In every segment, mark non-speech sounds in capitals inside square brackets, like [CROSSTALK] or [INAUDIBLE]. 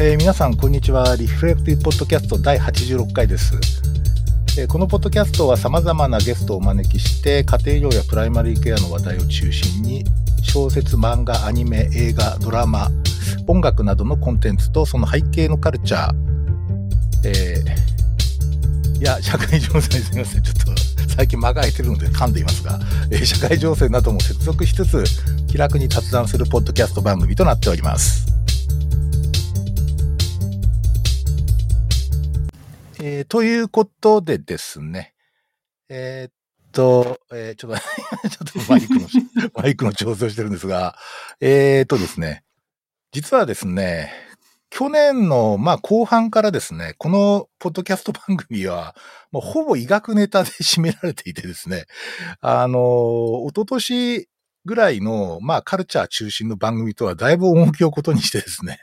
えー皆さん、こんにちは。リフレクティブポッドキャスト第86回です。えーこのポッドキャストは様々なゲストをお招きして、家庭用やプライマリーケアの話題を中心に、小説、漫画、アニメ、映画、ドラマ、音楽などのコンテンツとその背景のカルチャー、えーいや、社会情勢すみません。ちょっと最近間が空いてるので噛んでいますが、えー社会情勢なども接続しつつ、気楽に雑談するポッドキャスト番組となっております。えーということでですね、えーっと、えーちょっと、[LAUGHS] ちょっとマイクの、[LAUGHS] マイクの調整をしてるんですが、えーっとですね、実はですね、去年の、まあ、後半からですね、このポッドキャスト番組は、もうほぼ医学ネタで占められていてですね、あの、一昨年ぐらいの、まあ、カルチャー中心の番組とはだいぶ重きをことにしてですね、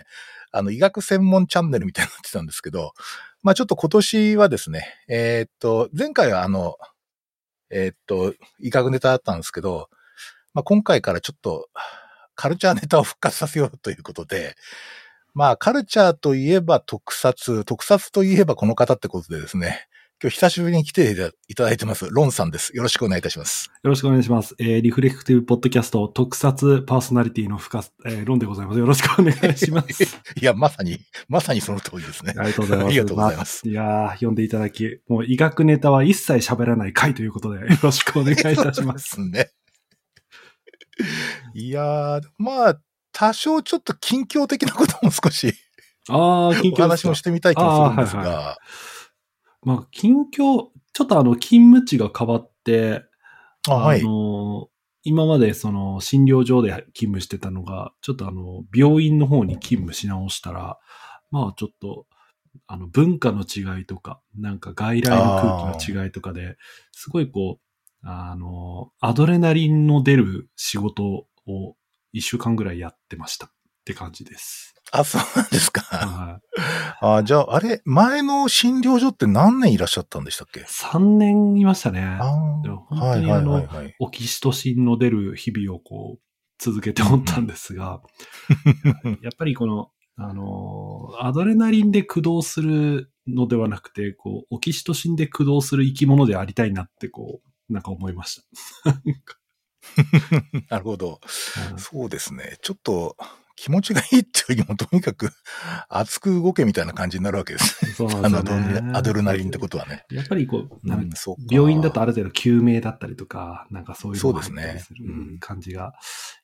あの、医学専門チャンネルみたいになってたんですけど、まあ、ちょっと今年はですね、えーっと、前回はあの、えーっと、威嚇ネタだったんですけど、まあ、今回からちょっと、カルチャーネタを復活させようということで、まあ、カルチャーといえば特撮、特撮といえばこの方ってことでですね、今日久しぶりに来ていただいてます、ロンさんです。よろしくお願いいたします。よろしくお願いします。えーリフレクティブポッドキャスト特撮パーソナリティの深す、えーロンでございます。よろしくお願いします。[LAUGHS] いや、まさに、まさにその通りですね。ありがとうございます。ありがとうございますあいやー、読んでいただき、もう医学ネタは一切喋らない回ということで、[LAUGHS] よろしくお願いいたします。そうですね。[LAUGHS] いやー、まあ、多少ちょっと近況的なことも少しあー、近況お話もしてみたい気もするんですあーはいが、まあ、近況、ちょっとあの、勤務地が変わって、あはい。の、今までその診療所で勤務してたのが、ちょっとあの、病院の方に勤務し直したら、まあちょっと、あの、文化の違いとか、なんか外来の空気の違いとかで、すごいこう、あの、アドレナリンの出る仕事を一週間ぐらいやってましたって感じです。あ、そうなんですか。はいあじゃあ、あれ、前の診療所って何年いらっしゃったんでしたっけ？3年いましたね。あでもあ、はいはい本当にあのはいはい。オキシトシンの出る日々をこう、続けておったんですが、[LAUGHS] やっぱりこの、あの、アドレナリンで駆動するのではなくて、こう、オキシトシンで駆動する生き物でありたいなって、こう、なんか思いました。[LAUGHS] [LAUGHS] なるほど。うんそうですね。ちょっと気持ちがいいっていうよりも、とにかく熱く動けみたいな感じになるわけです。そうなんですよね。アドレナリンってことはね。やっぱりこう、なんそ病院だとある程度救命だったりとか、なんかそういうのがそうですね入ったりするうん感じが。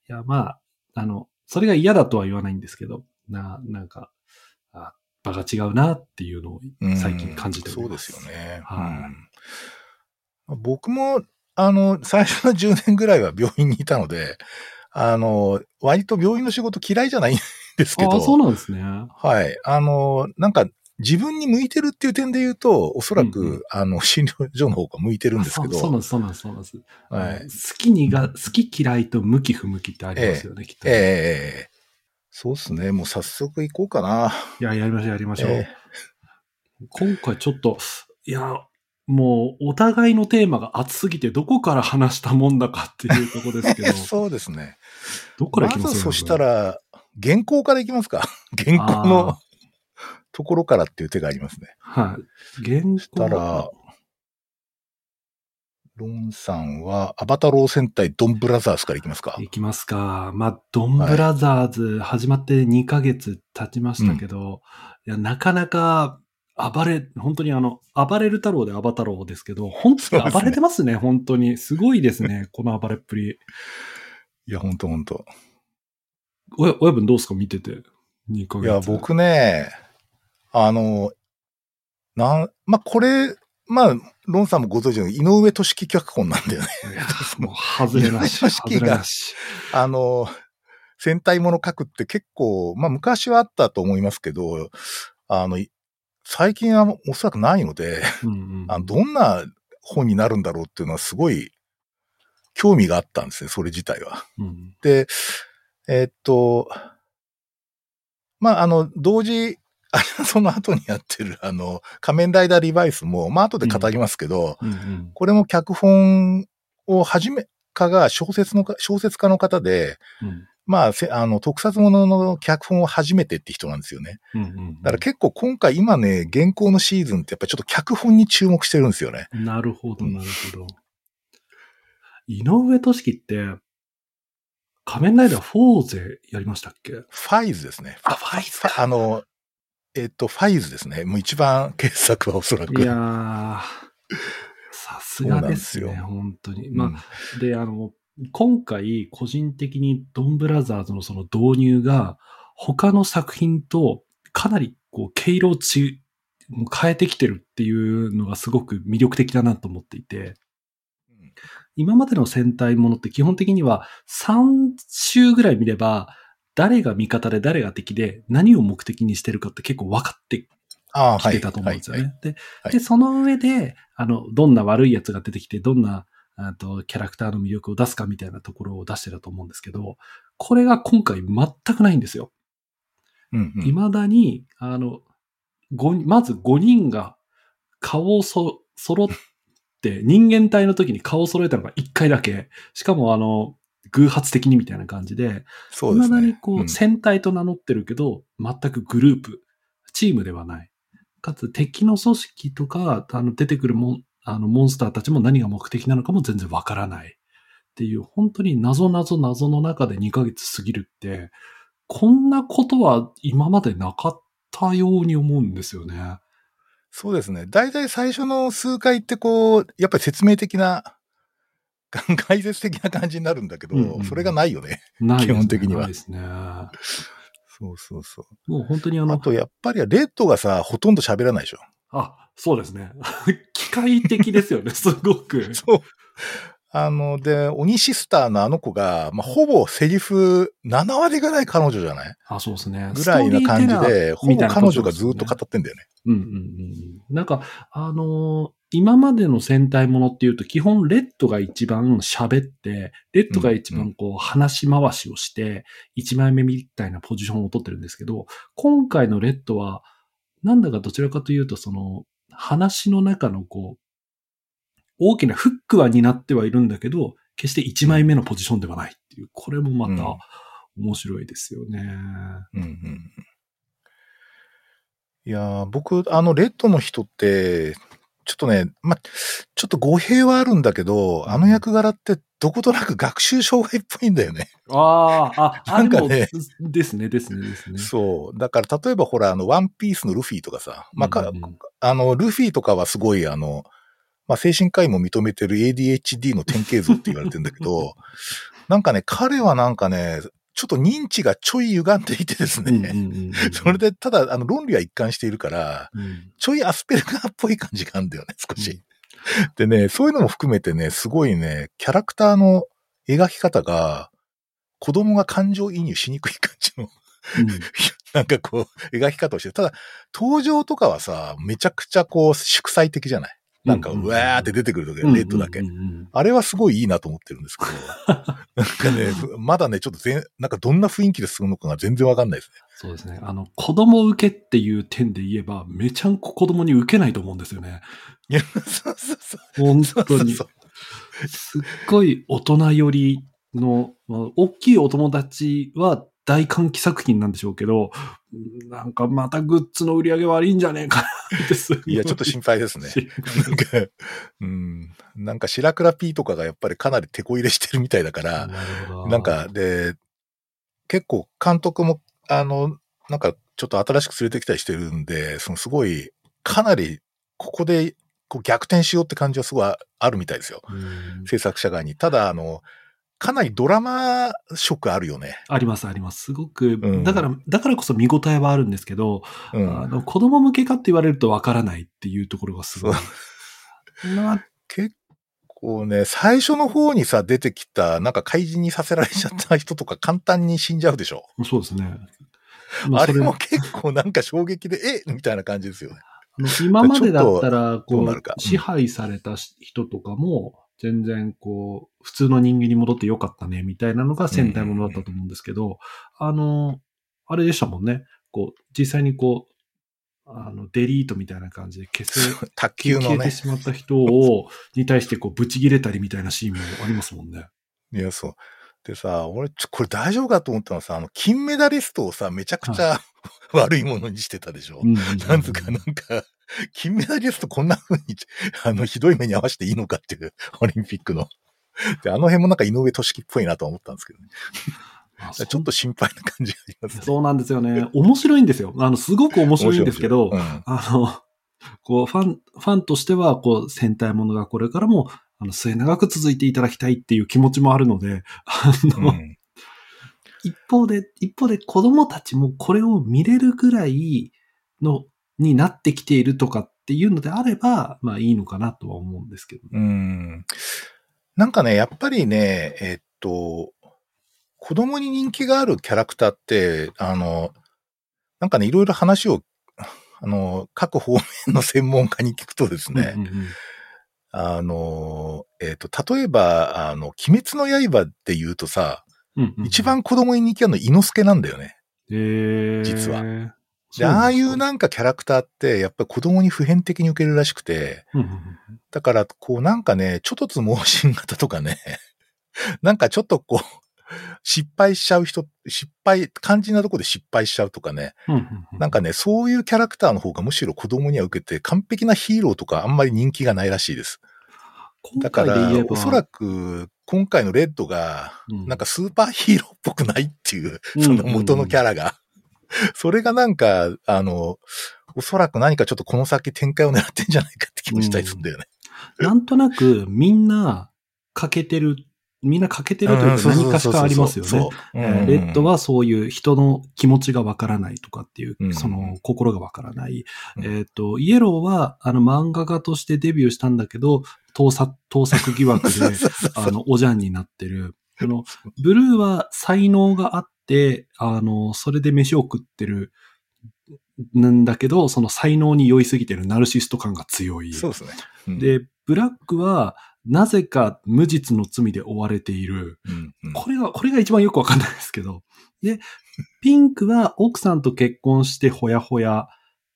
いや、まあ、あの、それが嫌だとは言わないんですけど、な、なんか、あ場が違うなっていうのをうん最近感じておりそうでます。すよね。はいうん僕も、あの、最初の10年ぐらいは病院にいたので、あの、割と病院の仕事嫌いじゃないんですけど、ああ、そうなんですね。はい。あの、なんか、自分に向いてるっていう点で言うと、おそらく、うんうんあの、診療所の方が向いてるんですけど、そうなんです、そうなんです、そうなんです。はい好きにが、好き嫌いと向き不向きってありますよね、きっと。ええそうですね。もう早速行こうかな。いや、やりましょう、やりましょう。え今回ちょっと、いや、もう、お互いのテーマが熱すぎて、どこから話したもんだかっていうところですけどえ、[LAUGHS] そうですね。どこからま行きます？ずそした、ら、原稿からいきますか？原稿あのところからっていう手がありますね。はい。原稿したら、ロンさんは、アバタロー戦隊ドンブラザーズからいきますか？いきますか。まあ、ドンブラザーズ始まって2ヶ月経ちましたけど、いや、なかなか暴れ、本当にあの、暴れる太郎で暴太郎ですけど、本当に暴れてますね、本当に。すごいですね、[LAUGHS] この暴れっぷり。いや、ほんとほんと。親親分どうですか？見てて。2ヶ月。いや、僕ね、あの、なん、まあ、これ、まあ、ロンさんもご存知の井上俊樹脚本なんだよね。もう外れなし。井上式が。あの、戦隊もの書くって結構、まあ昔はあったと思いますけど、あの、い最近はおそらくないので、うんうんあのどんな本になるんだろうっていうのはすごい興味があったんですね、それ自体は。うんで、えーっと、まあ、あの、同時、あその後にやってる、あの、仮面ライダーリバイスも、まあ、後で語りますけど、うんうんこれも脚本を始め、家が小説のか、小説家の方で、うんまあ、せあの、特撮ものの脚本を初めてって人なんですよね。うんうんうんだから結構今回今ね、現行のシーズンってやっぱりちょっと脚本に注目してるんですよね。なるほど、なるほど。井上俊樹って、仮面ライダーフォーゼやりましたっけ？ファイズですね。あファイズかあの、えっと、ファイズですね。もう一番傑作はおそらく。いやー、さすがですね、すよ本当に。うんまあ、で、あの、今回、個人的にドンブラザーズのその導入が、他の作品とかなりこう、毛色をち変えてきてるっていうのがすごく魅力的だなと思っていて、うん今までの戦隊ものって基本的には3週ぐらい見れば、誰が味方で誰が敵で何を目的にしてるかって結構分かってああ、はい。来てたと思うんですよね。で、その上で、あの、どんな悪い奴が出てきて、どんな、あと、キャラクターの魅力を出すかみたいなところを出してたと思うんですけど、これが今回全くないんですよ。うんうん未だに、あの、ごまず5人が顔をそ、揃って、人間体の時に顔を揃えたのが1回だけ。しかもあの、偶発的にみたいな感じで、そうですね。未だにこう、うん戦隊と名乗ってるけど、全くグループ、チームではない。かつ敵の組織とか、あの、出てくるモン、あの、モンスターたちも何が目的なのかも全然わからない。っていう、本当に謎謎謎の中で2ヶ月過ぎるって、こんなことは今までなかったように思うんですよね。そうですね。大体最初の数回ってこう、やっぱり説明的な、[LAUGHS] 解説的な感じになるんだけど、うんうんうんそれがないよね。ね基本的にはないですね。そうそうそもう本当にあう。あの、と、やっぱりレッドがさ、ほとんど喋らないでしょ。あ、そうですね。[LAUGHS] 機械的ですよね、[LAUGHS] すごく。そう。あの、で、鬼シスターのあの子が、まあ、ほぼセリフ7割ぐらい彼女じゃない？あ、そうですね。ぐらいな感じで、ほぼ彼女がずっと語ってんだよね。うんうんうんうん。なんか、あのー今までの戦隊ものっていうと、基本レッドが一番喋って、レッドが一番こう話し回しをして、一枚目みたいなポジションを取ってるんですけど、今回のレッドは、なんだかどちらかというと、その、話の中のこう、大きなフックは担ってはいるんだけど、決して一枚目のポジションではないっていう、これもまた面白いですよね。うんうん。いやー僕、あの、レッドの人って、ちょっとね、ま、ちょっと語弊はあるんだけど、あの役柄ってどことなく学習障害っぽいんだよね。ああ、あ、[LAUGHS] なんかねですね、ですね、ですね。そう。だから、例えばほら、あの、ワンピースのルフィとかさ、まあ、かうんうんあの、ルフィとかはすごい、あの、まあ、精神科医も認めてる ADHD の典型像って言われてるんだけど、[LAUGHS] なんかね、彼はなんかね、ちょっと認知がちょい歪んでいてですね、うんうんうんうん [LAUGHS] それで、ただ、あの、論理は一貫しているから、うん。ちょいアスペルガーっぽい感じがあるんだよね、少し。でね、そういうのも含めてね、すごいね、キャラクターの描き方が、子供が感情移入しにくい感じの、[LAUGHS] なんかこう、描き方をしてる。ただ、登場とかはさ、めちゃくちゃこう、祝祭的じゃない？なんか、うわーって出てくるとき、うんレッドだけあれはすごいいいなと思ってるんですけど、[LAUGHS] [LAUGHS] なんかね、まだね、ちょっと全、なんかどんな雰囲気で進むのかが全然わかんないですね。そうですね。あの、子供受けっていう点で言えば、めちゃんこ子供に受けないと思うんですよね。いや、そうそうそう。本当に。そうそう。すっごい大人寄りの、まあ大きいお友達は大歓喜作品なんでしょうけど、なんかまたグッズの売り上げ悪いんじゃねえかなってすごいや、ちょっと心配ですね。なんか、うん。なんか、白倉 P とかがやっぱりかなり手こ入れしてるみたいだから、な。なんか、で、結構監督も、あの、なんか、ちょっと新しく連れてきたりしてるんで、そのすごい、かなり、ここで、こう逆転しようって感じはすごいあるみたいですよ。うん、制作者側に。ただ、あの、かなりドラマ色あるよね。あります、あります。すごく、うんだから、だからこそ見応えはあるんですけど、うん。あの、子供向けかって言われるとわからないっていうところがすごい。まあ、結構ね、最初の方にさ、出てきた、なんか怪人にさせられちゃった人とか簡単に死んじゃうでしょ。そうですね。まそあれも結構なんか衝撃で、えみたいな感じですよね。今までだったら、どこう支配された人とかも、全然こう、普通の人間に戻ってよかったね、みたいなのが戦隊ものだったと思うんですけど、あの、あれでしたもんね。こう、実際にこう、あの、デリートみたいな感じで消せ、卓球のね。消えてしまった人を、[LAUGHS] に対してこう、ブチ切れたりみたいなシーンもありますもんね。いや、そう。でさ、俺、これ大丈夫かと思ったのはさ、あの、金メダリストをさ、めちゃくちゃ、[LAUGHS] 悪いものにしてたでしょ。うんなんつうか、なんか、[LAUGHS] 金メダリストこんな風に、あの、ひどい目に合わせていいのかっていう、オリンピックの。で、あの辺もなんか井上俊樹っぽいなとは思ったんですけどね。あ [LAUGHS] ちょっと心配な感じがありますね。そうなんですよね。面白いんですよ。あの、すごく面白いんですけど、うんあの、こう、ファン、ファンとしては、こう、戦隊ものがこれからも、あの、末永く続いていただきたいっていう気持ちもあるので、あの、うん一方で、一方で子供たちもこれを見れるぐらいの、になってきているとかっていうのであれば、まあいいのかなとは思うんですけど。うん。なんかね、やっぱりね、えっと、子供に人気があるキャラクターって、あの、なんかね、いろいろ話を、あの、各方面の専門家に聞くとですね、うんうんうんあの、えっと、例えば、あの、鬼滅の刃って言うとさ、うんうん一番子供に人気あるの猪之助なんだよね。えー、実はでで、ああいうなんかキャラクターって、やっぱり子供に普遍的に受けるらしくて、うんうんうんだから、こうなんかね、ちょっとつ盲信型とかね、[LAUGHS] なんかちょっとこう、失敗しちゃう人、失敗、肝心なとこで失敗しちゃうとかね、うんうんうんなんかね、そういうキャラクターの方がむしろ子供には受けて、完璧なヒーローとかあんまり人気がないらしいです。今だからおそらく、今回のレッドが、うん。なんかスーパーヒーローっぽくないっていう、うん。その元のキャラが。[LAUGHS] それがなんか、あの、おそらく何かちょっとこの先展開を狙ってんじゃないかって気もしたりするんだよね。なんとなくみんな欠けてる、みんな欠けてるというか何かしかありますよね。レッド、はそういう人の気持ちがわからないとかっていう、うんその心がわからない。うんえっ、と、イエローはあの漫画家としてデビューしたんだけど、盗作、盗作疑惑で、[LAUGHS] あの、おじゃんになってる。その、ブルーは才能があって、あの、それで飯を食ってる、なんだけど、その才能に酔いすぎてるナルシスト感が強い。そうですね。うん、で、ブラックは、なぜか無実の罪で追われている。うんうんこれが、これが一番よくわかんないですけど。で、ピンクは奥さんと結婚してほやほや。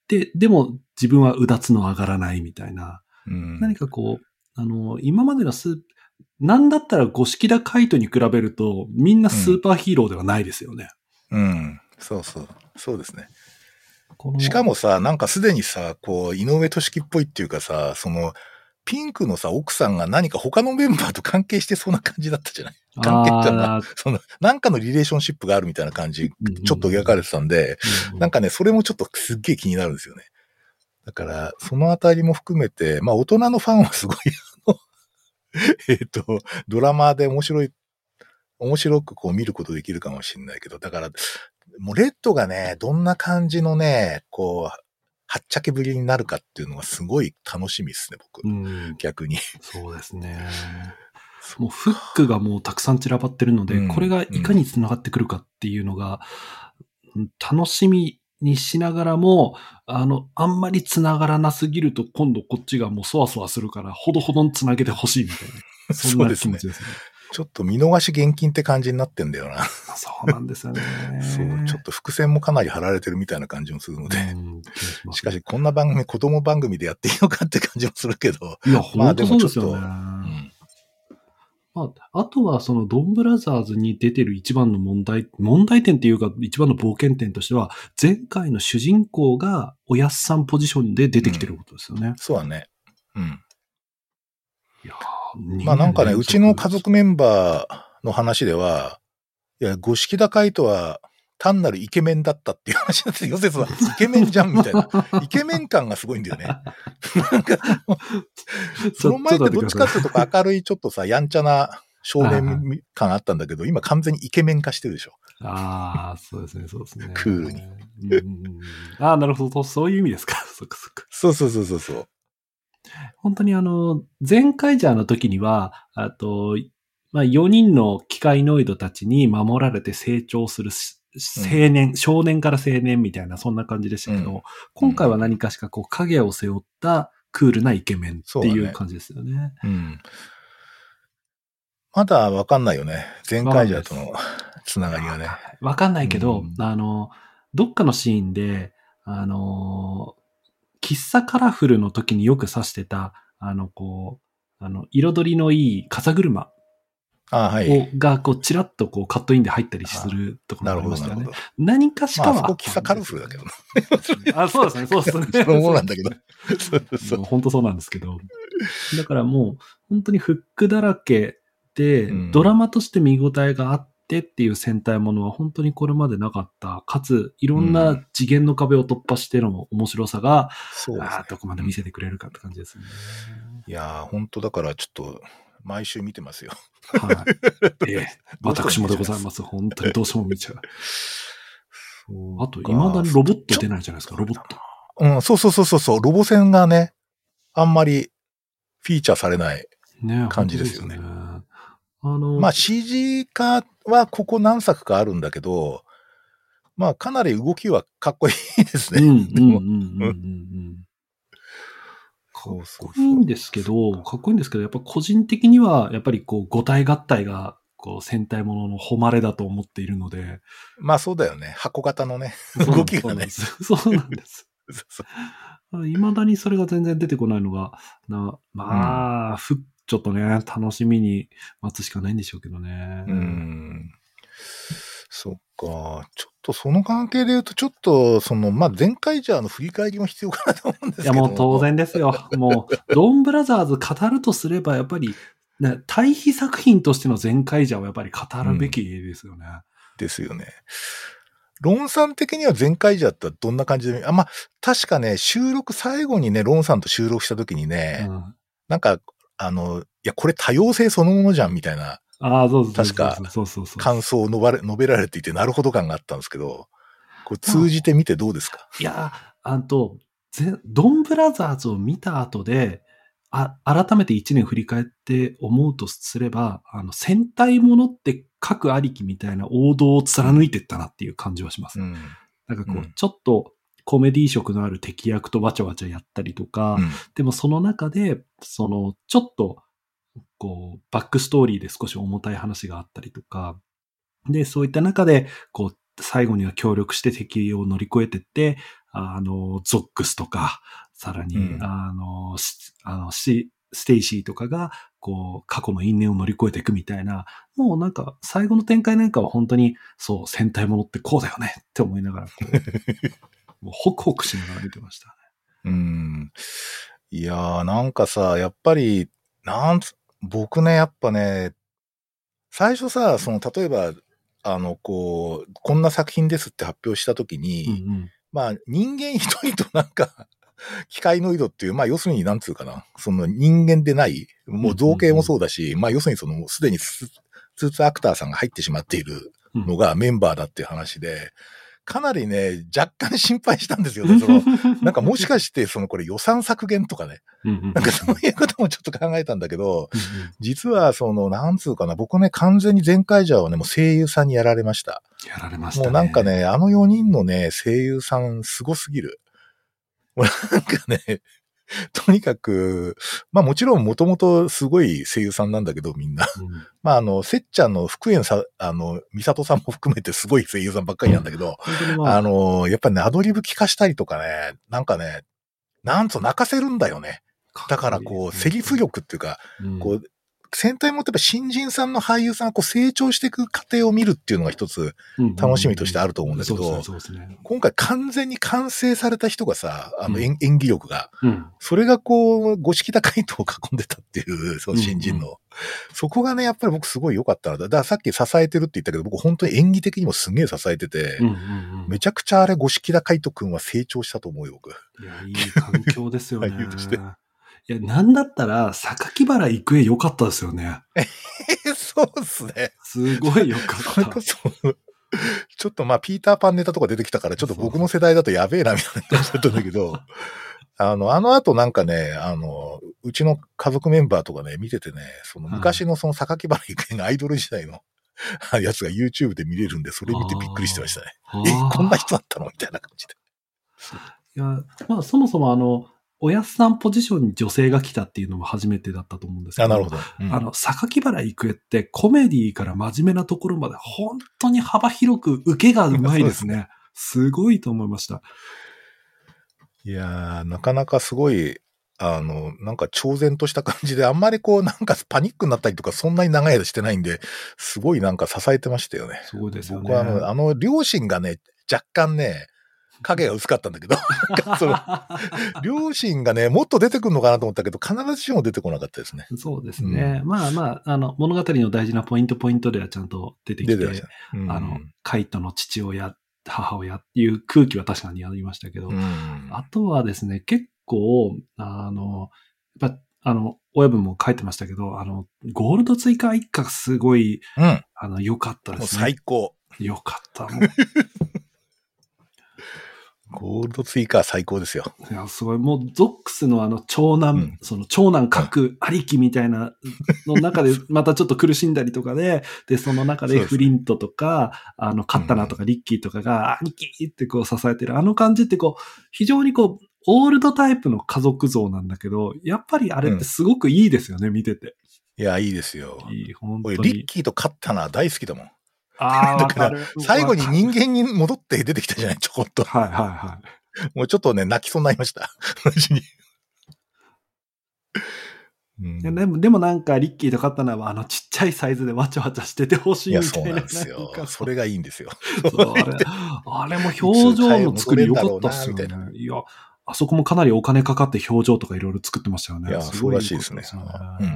で、でも自分はうだつの上がらないみたいな。うん何かこう、あの、今までのスーなんだったら五色田カイトに比べると、みんなスーパーヒーローではないですよね。うん。そうそう。そうですね。しかもさ、なんかすでにさ、こう、井上俊樹っぽいっていうかさ、その、ピンクのさ、奥さんが何か他のメンバーと関係してそうな感じだったじゃない？関係っていうのはあーその、なんかのリレーションシップがあるみたいな感じ、うんうんちょっと描かれてたんで、うんなんかね、それもちょっとすっげえ気になるんですよね。だから、そのあたりも含めて、まあ大人のファンはすごい、[LAUGHS] えっと、ドラマで面白い、面白くこう見ることできるかもしれないけど、だから、もうレッドがね、どんな感じのね、こう、はっちゃけぶりになるかっていうのがすごい楽しみですね、僕。うん、逆に。そうですね。もうフックがもうたくさん散らばってるので、うんこれがいかに繋がってくるかっていうのが、うん楽しみにしながらも、あの、あんまり繋がらなすぎると今度こっちがもうそわそわするから、ほどほどに繋げてほしいみたいな。そんなそうですね気持ちですね。ちょっと見逃し厳禁って感じになってんだよな。そうなんですよね。そう、ちょっと伏線もかなり張られてるみたいな感じもするので。しかし、こんな番組、子供番組でやっていいのかって感じもするけど。いや、まあでもちょっうんまあ、あとは、その、ドンブラザーズに出てる一番の問題、問題点っていうか、一番の冒険点としては、前回の主人公がおやっさんポジションで出てきてることですよね。そうだね。うん。いやーまあなんかね、うちの家族メンバーの話では、いや、五色高いとは単なるイケメンだったっていう話だって、ヨセスはイケメンじゃんみたいな。[LAUGHS] イケメン感がすごいんだよね。[LAUGHS] なんか、その前ってどっちかっていうと明るいちょっとさ、やんちゃな少年感あったんだけど、今完全にイケメン化してるでしょ。ああ、そうですね、そうですね。クールに。ああ、なるほど、そういう意味ですか。[LAUGHS] そっかそっか。そうそうそうそうそう。本当にあの、前回ジャーの時には、あと、まあ、4人の機械ノイドたちに守られて成長するし青年、少年から青年みたいな、そんな感じでしたけど、うん今回は何かしかこう影を背負ったクールなイケメンっていう感じですよね。うん。まだわかんないよね。前回じゃとのつながりがね。わかんないけど、うんあの、どっかのシーンで、あの、喫茶カラフルの時によく指してた、あの、こう、あの、彩りのいい風車あはい。をが、こう、ちらっとこう、カットインで入ったりするところなるほど、もありましたよね。何かしかは。まあ、そこ喫茶カルフルだけどな。あ、そうですね、そうですね。そ [LAUGHS] のものなんだけど。本当そうなんですけど。だからもう、本当にフックだらけで、うんドラマとして見応えがあってっていう戦隊ものは本当にこれまでなかった。かつ、いろんうな次元の壁を突破しての面白さが、そうですねあーどこまで見せてくれるかって感じですね。いやー、本当だからちょっと、毎週見てますよ。はい。[LAUGHS] ええ、私もでございます。本当にどうしても見ちゃう。あと、未だにロボット出ないじゃないですか、ロボット。うん、そうそうそうそうそう、ロボ戦がね、あんまりフィーチャーされない。ね感じですよね本当ですねあの、まあ CG 化はここ何作かあるんだけど、まあかなり動きはかっこいいですね。うん、うん、うん、うん、うんっこいいんですけど、かっこいいんですけど、やっぱ個人的には、やっぱりこう、五体合体が、こう、戦隊ものの誉れだと思っているので、まあそうだよね。箱型のね、動きがね。そうなんです。いまだにそれが全然出てこないのが、なまあ、ふちょっとね、楽しみに待つしかないんでしょうけどね。うん。そっか。ちょっとその関係で言うと、ちょっと、その、まあ、前回じゃあの振り返りも必要かなと思うんですけどいや、もう当。然ですよ。もう、ドンブラザーズ語るとすれば、やっぱり、ね、対比作品としての全開者はやっぱり語るべきですよね。ですよね。ロンさん的には前回じゃったらどんな感じで、あ、まあ、確かね、収録最後にね、ロンさんと収録した時にね、うんなんか、あの、いや、これ多様性そのものじゃんみたいなああ、そうそうそう。確かそうそうそう。感想を述ばれ述べられていて、なるほど感があったんですけど、こう通じてみてどうですか？いや、あと、ぜドンブラザーズを見た後で、あ改めて一年振り返って思うとすれば、あの、戦隊ものって各ありきみたいな王道を貫いてったなっていう感じはします。うん。なんかこう、うんちょっとコメディ色のある敵役とわちゃわちゃやったりとか、うんでもその中で、その、ちょっと、こう、バックストーリーで少し重たい話があったりとか、で、そういった中で、こう、最後には協力して敵を乗り越えてって、あの、ゾックスとか、さらに、うんあの、しあのステイシーとかが、こう、過去の因縁を乗り越えていくみたいな、もうなんか、最後の展開なんかは本当に、そう、戦隊ものってこうだよねって思いながら、[LAUGHS] もうホクホクしながら見てましたね。うん。いやー、なんかさ、やっぱり、なんつ、僕ね、やっぱね、最初さ、その、例えば、あの、こう、こんな作品ですって発表したときに、うんうん。まあ、人間一人となんか、機械ノイドっていう、まあ、要するになんつうかな、その人間でない、もう造形もそうだし、まあ、要するにその、すでにススーツアクターさんが入ってしまっているうんのがメンバーだっていう話で、かなりね、若干心配したんですよね。その、[LAUGHS] なんかもしかして、そのこれ予算削減とかね、なんかそういうこともちょっと考えたんだけど、実はその、なんつうかな、僕ね、完全に前回じゃはね、もう声優さんにやられました。やられましたね。もうなんかね、あの4人のね、声優さんすごすぎる。もうなんかね、[LAUGHS] とにかく、まあもちろんもともとすごい声優さんなんだけど、みんな。うん、まああの、せっちゃんの福園さ、あの、美里さんも含めてすごい声優さんばっかりなんだけど、[LAUGHS] 本当にまあ、あの、やっぱね、アドリブ聞かしたりとかね、なんかね、なんと泣かせるんだよね。だからこう、セリフ力っていうか、うんこう、戦隊もってやっぱ新人さんの俳優さんがこう成長していく過程を見るっていうのが一つ楽しみとしてあると思うんだけど。今回完全に完成された人がさ、あのうん演,、演技力が、うん。それがこう、五色高いとを囲んでたっていう、その新人の。うんそこがね、やっぱり僕すごい良かったな。だからさっき支えてるって言ったけど、僕本当に演技的にもすげえ支えてて、うんうんうんめちゃくちゃあれ五色高いとくんは成長したと思うよ、僕。いや、いい環境ですよね。俳優としていや、なんだったら、榊原郁恵良かったですよね。え、[LAUGHS] そうっすね。すごい良かったそれこ。そ、[LAUGHS] ちょっとまあ、ピーターパンネタとか出てきたから、ちょっと僕の世代だとやべえな、みたいな感じだったんだけど、[LAUGHS] あの、あの後なんかね、あの、うちの家族メンバーとかね、見ててね、その昔のその榊原郁恵のアイドル時代のやつが YouTube で見れるんで、それ見てびっくりしてましたね。え、こんな人だったの？みたいな感じで。いや、まあ、そもそもあの、おやすさんポジションに女性が来たっていうのも初めてだったと思うんですけど。あ、なるほど。うんあの、榊原郁恵ってコメディから真面目なところまで本当に幅広く受けがうまいですね。すごいと思いました。いやー、なかなかすごい、あの、なんか超然とした感じで、あんまりこう、なんかパニックになったりとか、そんなに長い間してないんで、すごいなんか支えてましたよね。そうですよね。僕はあの、あの、両親がね、若干ね、影が薄かったんだけど、[LAUGHS] その、両親がね、もっと出てくるのかなと思ったけど、必ずしも出てこなかったですね。そうですね。まあまあ、あの、物語の大事なポイントポイントではちゃんと出てきて、出て。うんあの、カイトの父親、母親っていう空気は確かにありましたけど、うんあとはですね、結構、あの、やっぱ、あの、親分も書いてましたけど、あの、ゴールド追加一家がすごい、うん。あの、良かったですね。最高。良かった。もゴールド追加は最高ですよ。ういや、すごい。もう、ゾックスのあの、長男、うんその、長男各ありきみたいなの中で、[LAUGHS] またちょっと苦しんだりとかで、で、その中でフリントとか、あの、カッタナとかリッキーとかが、兄貴ってこう支えてる、あの感じってこう、非常にこう、オールドタイプの家族像なんだけど、やっぱりあれってすごくいいですよね、見てて。いや、いいですよ。いい、本当俺、に。リッキーと勝ったのは大好きだもん。ああ、[LAUGHS] わだかからる。最後に人間に戻って出てきたじゃない、ちょこっと。はいはいはい。もうちょっとね、泣きそうになりました。マジに。でも、でもなんか、リッキーとカッタナは、あの、ちっちゃいサイズでわちゃわちゃしててほしいや、いみたいな。そうなんですよそれがいいんですよ。あれ、[LAUGHS] あれも表情の作り良かったっすよね。いや、あそこもかなりお金かかって表情とかいろいろ作ってましたよね。いやらしいですねうん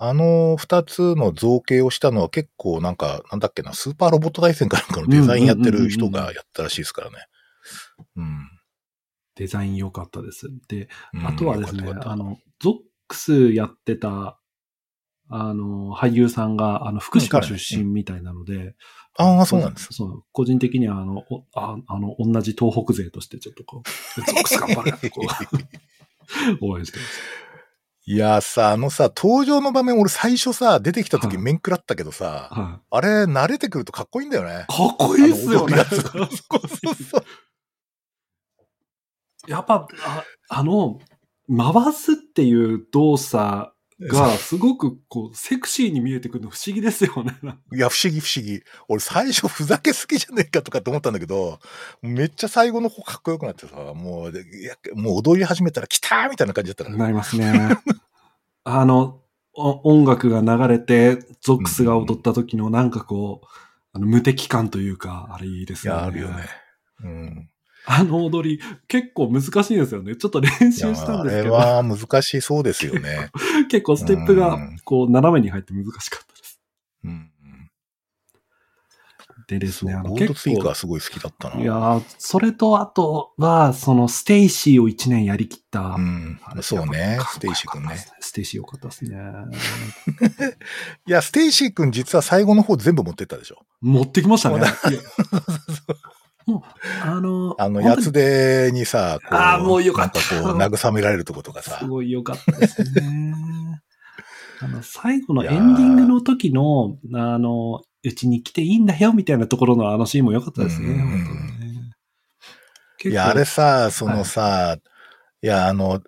あの二つの造形をしたのは結構なんか、なんだっけな、スーパーロボット大戦かなんかのデザインやってる人がやったらしいですからね。うん。デザイン良かったです。で、うんあとはですねよかっ、たよかったあの、ゾックスやってた、あの、俳優さんが、あの、福島出身みたいなので、ああ、そうなんです。そう、個人的には、あの、おああの、同じ東北勢としてちょっとこう、[LAUGHS] ゾックス頑張れこう、[LAUGHS] 応援してます。いやさ、あのさ、登場の場面俺最初さ、出てきた時はい面食らったけどさ、はい。あれ慣れてくるとかっこいいんだよね。かっこいいっすよね。やっぱ、ああの、回すっていう動作が、すごくこう、セクシーに見えてくるの不思議ですよね。いや、不思議不思議。俺最初ふざけすぎじゃねえかとかって思ったんだけど、めっちゃ最後の方かっこよくなってさ、もう、いやもう踊り始めたら来たーみたいな感じだった。なりますね。[LAUGHS] あの、お音楽が流れて、ゾックスが踊った時のなんかこう、あの無敵感というか、あれいいですよね。いや、あるよね。うん。あの踊り、結構難しいんですよね。ちょっと練習したんですけど、あれは難しそうですよね。[LAUGHS] 結構ステップがうんこう斜めに入って難しかったです。うん。でですね、あのゴールドイークは、すごい好きだったな。いやーそれとあとは、そのステイシーを一年やりきった。うんあれ。そうねステイシー君ねかっこよかったです。ステイシーよかったですね。[LAUGHS] いや、ステイシー君実は最後の方全部持ってったでしょ。持ってきましたね。[LAUGHS] もうあの、あの、やつでにさ、こう、あーもうよかった。なんかこう、慰められるとことかさ。す。ごい良かったですね。あの、最後のエンディングの時の、あの、うちに来ていいんだよみたいなところのあのシーンも良かったですね。ね。いや、あれさ、そのさ、い、や、あの、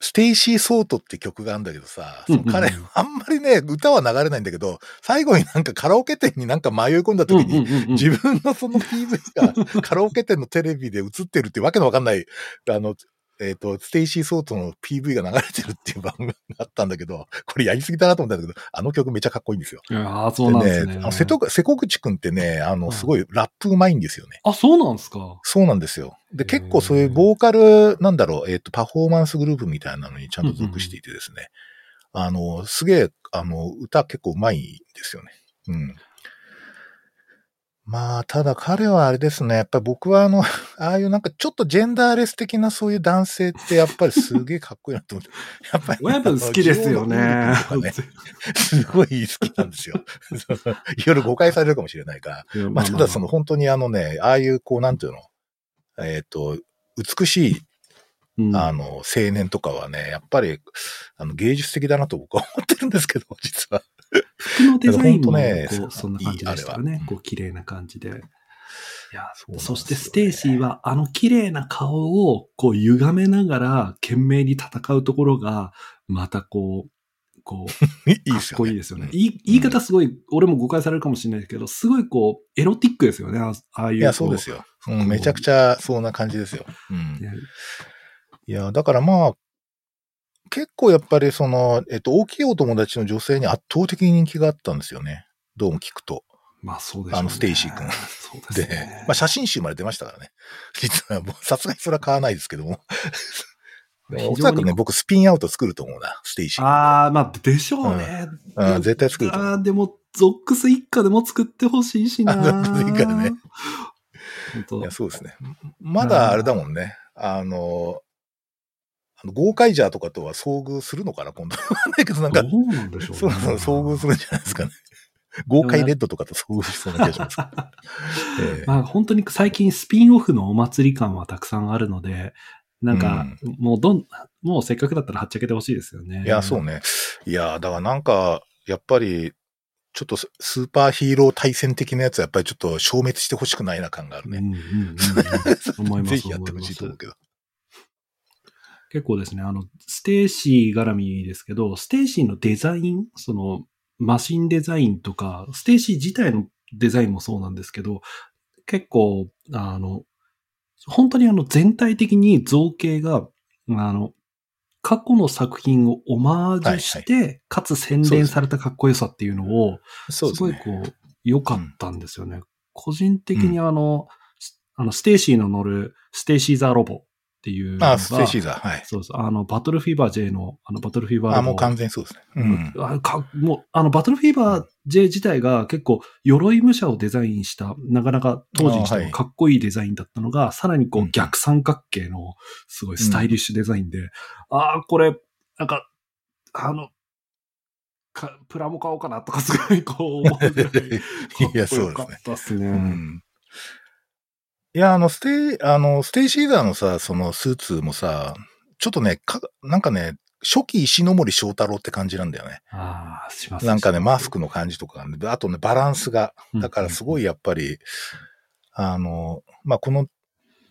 ステイシー・ソートって曲があるんだけどさ、その彼、あんまりね、歌は流れないんだけど、最後になんかカラオケ店になんか迷い込んだ時に、自分のその PV がカラオケ店のテレビで映ってるってわけのわかんない、あの、えっ、と、ステイシー・ソートの PV が流れてるっていう番組があったんだけど、[LAUGHS] これやりすぎだなと思ったんだけど、あの曲めちゃかっこいいんですよ。いやーそうなんですね。あの瀬戸瀬古口くんってね、あの、すごいラップうまいんですよね。あ、そうなんですか？そうなんですよ。で、結構そういうボーカル、なんだろう、えっ、と、パフォーマンスグループみたいなのにちゃんと属していてですね。あの、すげえ、あの、歌結構うまいんですよね。うん。まあ、ただ彼はあれですね。やっぱり僕はあの、[LAUGHS] ああいうなんかちょっとジェンダーレス的なそういう男性ってやっぱりすげえかっこいいなと思って。[LAUGHS] やっぱり。親分好きですよねねすごい好きなんですよ。いろいろ誤解されるかもしれないが。まあ、ただその、本当にあのね、ああいうこう、なんていうの、えっ、と、美しい、うんあの、青年とかはね、やっぱり、あの、芸術的だなと僕は思ってるんですけど、実は。服のデザインも、こう、そんな感じでしたよいいこう、綺麗な感じで。いや、そそしてステイシーは、あの綺麗な顔を、こう、歪めながら、懸命に戦うところが、またこう、こう、いいかっですよね。こいいですよね。うん言い言い方すごい、俺も誤解されるかもしれないけど、すごいこう、エロティックですよね。あああいう。いや、そうですよ。よ。うん、めちゃくちゃそんな感じですよ。うん。ねいや、だからまあ、結構やっぱりその、えっと、大きいお友達の女性に圧倒的に人気があったんですよね。どうも聞くと。まあそうでしょう、ね。あのステイシー君そうですで、ね。まあ写真集まで出ましたからね。実はさすがにそれは買わないですけども。おそらくね、僕スピンアウト作ると思うな、ステイシー。ああ、まあでしょうね。うん絶対作るああ、でも、ゾックス一家でも作ってほしいしな。あ [LAUGHS] ゾックス一家でね。本当いや、そうですね。まだあれだもんね。あの、あのゴーカイジャーとかとは遭遇するのかな、今度。わかんないけど、なんか、どうなんでしょうね。そうそう、遭遇するんじゃないですかね。豪快レッドとかと遭遇しそうな気がします。[LAUGHS] ええまあ本当に最近スピンオフのお祭り感はたくさんあるので、なんか、もうどん、もうせっかくだったらはっちゃけてほしいですよね。いや、そうね。いや、だからなんか、やっぱり、ちょっとススーパーヒーロー大戦的なやつはやっぱりちょっと消滅してほしくないな感があるね。うんうんうんうん。[LAUGHS] 思いますぜひやってほしいと思うけど。結構ですね、あの、ステーシー絡みですけど、ステーシーのデザイン、その、マシンデザインとか、ステーシー自体のデザインもそうなんですけど、結構、あの、本当にあの全体的に造形が、あの、過去の作品をオマージュして、かつ洗練されたかっこよさっていうのを、すごい。こう、良かったんですよね。個人的にあの、あの、ステーシーの乗るステーシーザーロボっていうのが。あ、ステイシーザー、はい。そうそう。あの、バトルフィーバー J の、あの、バトルフィーバーあ、もう完全にそうですね。うん。あかもう、あの、バトルフィーバー J 自体が結構、鎧武者をデザインした、なかなか当時にしてもかっこいいデザインだったのが、さらにこううん逆三角形の、すごいスタイリッシュデザインで、ああ、これ、なんか、あの、かプラモ買おうかなとかすごいこう思うぐらい、[LAUGHS] かっいや、そうですね。たっすね。うん。いや、あの、ステイ、あの、ステイシーザーのさ、そのスーツもさ、ちょっとね、か、なんかね、初期石ノ森章太郎って感じなんだよね。ああ、しますなんかね、マスクの感じとかね、であとね、バランスが、だからすごい。いやっぱり、あの、まあ、この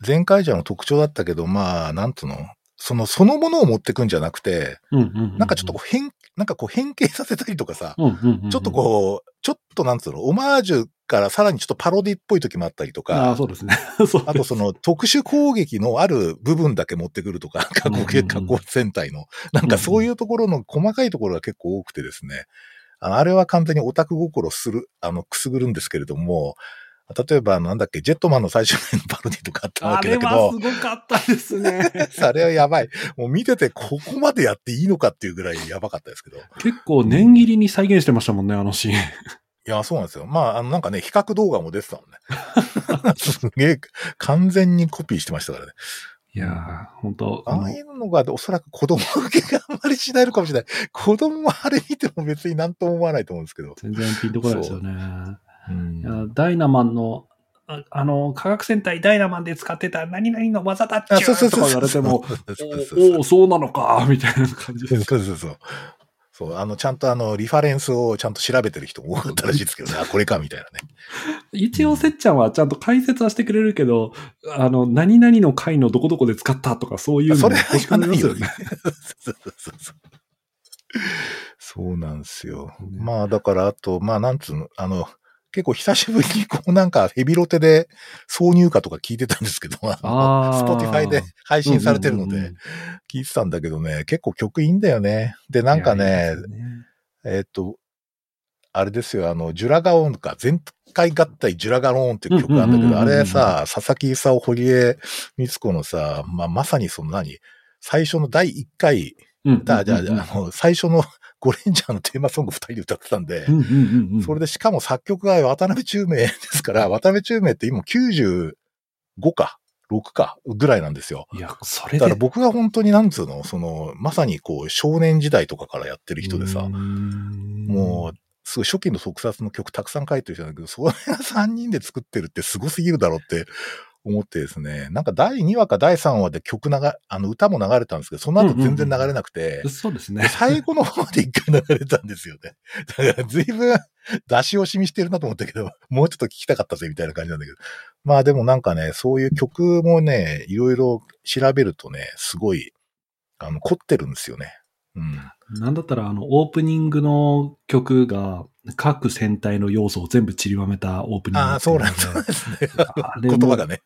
前回じゃの特徴だったけど、まあ、なんつうの、その、そのものを持ってくんじゃなくて、うんうんうん。うんなんかちょっとこう変、なんかこう変形させたりとかさ、うんうんうんうん。ちょっとこう、ちょっとなんつうの、オマージュからさらにちょっとパロディっぽい時もあったりとああ、か、そうですね。[LAUGHS] あとその特殊攻撃のある部分だけ持ってくるとか、加工系、うんうんうん加工戦隊の。なんかそういうところの細かいところが結構多くてですね。あのあれは完全にオタク心する、あの、くすぐるんですけれども、例えばなんだっけ、ジェットマンの最終回のパロディとかあったわあけだけどれはす、ごかったですね。[LAUGHS] あれはやばい。もう見ててここまでやっていいのかっていうぐらいやばかったですけど。結構念切りに再現してましたもんね、あのシーン。いや、そうなんですよ。まあ、あの、なんかね、比較動画も出てたもんね。[LAUGHS] すげえ、完全にコピーしてましたからね。いやー、本当ああいうのがおそらく子供向けがあんまりしないのかもしれない。子供はあれ見ても別に何とも思わないと思うんですけど。全然ピンとこないですよね。うんいやダイナマンの、ああの、科学戦隊ダイナマンで使ってた何々の技だっちゅあ、そうと。か言われても、おお、そうなのか、みたいな感じです。そうそうそう。そう、あの、ちゃんとあの、リファレンスをちゃんと調べてる人も多かったらしいですけどね。あ、これか、みたいなね。一応、せっちゃんはちゃんと解説はしてくれるけど、あの、何々の回のどこどこで使ったとかそういうのそれは欲しくなりますよね。[LAUGHS] そうそうそうそう。なんですよ。ねまあ、だから、あと、まあ、なんつうの、あの、結構久しぶりにこうなんかヘビロテで挿入歌とか聞いてたんですけど、あの、スあー。ポティファイで配信されてるので聞いてたんだけどね、結構曲いいんだよね。で、なんかねね。えっと、あれですよ、あの、ジュラガオンか、全開合体ジュラガオンっていう曲なんだけど、あれさ、ささきいさお、堀江光子のさ、まあ、まさにその何最初の第1回、うんだ、じゃあ、うん。うんうんあの、最初のゴレンジャーのテーマソング2人で歌ってたんで、うんうんうんうんそれでしかも作曲が渡辺中明ですから、渡辺中明って今95か、6か、ぐらいなんですよ。いや、それでだから。僕が本当になんつうの、その、まさにこう、少年時代とかからやってる人でさ、ももう、すごい初期の特撮の曲たくさん書いてる人なんだけど、それが3人で作ってるってすごすぎるだろうって思ってですね、なんか第2話か第3話で曲流、あの歌も流れたんですけど、その後全然流れなくて、う、そうですねで。最後の方まで一回流れたんですよね。[LAUGHS] だから随分出し惜しみしてるなと思ったけど、もうちょっと聞きたかったぜみたいな感じなんだけど。まあでもなんかね、そういう曲もね、いろいろ調べるとね、すごい、あの、凝ってるんですよね。うん。なんだったら、あの、オープニングの曲が、各戦隊の要素を全部散りばめたオープニングああ、そうなんですね。言葉がね。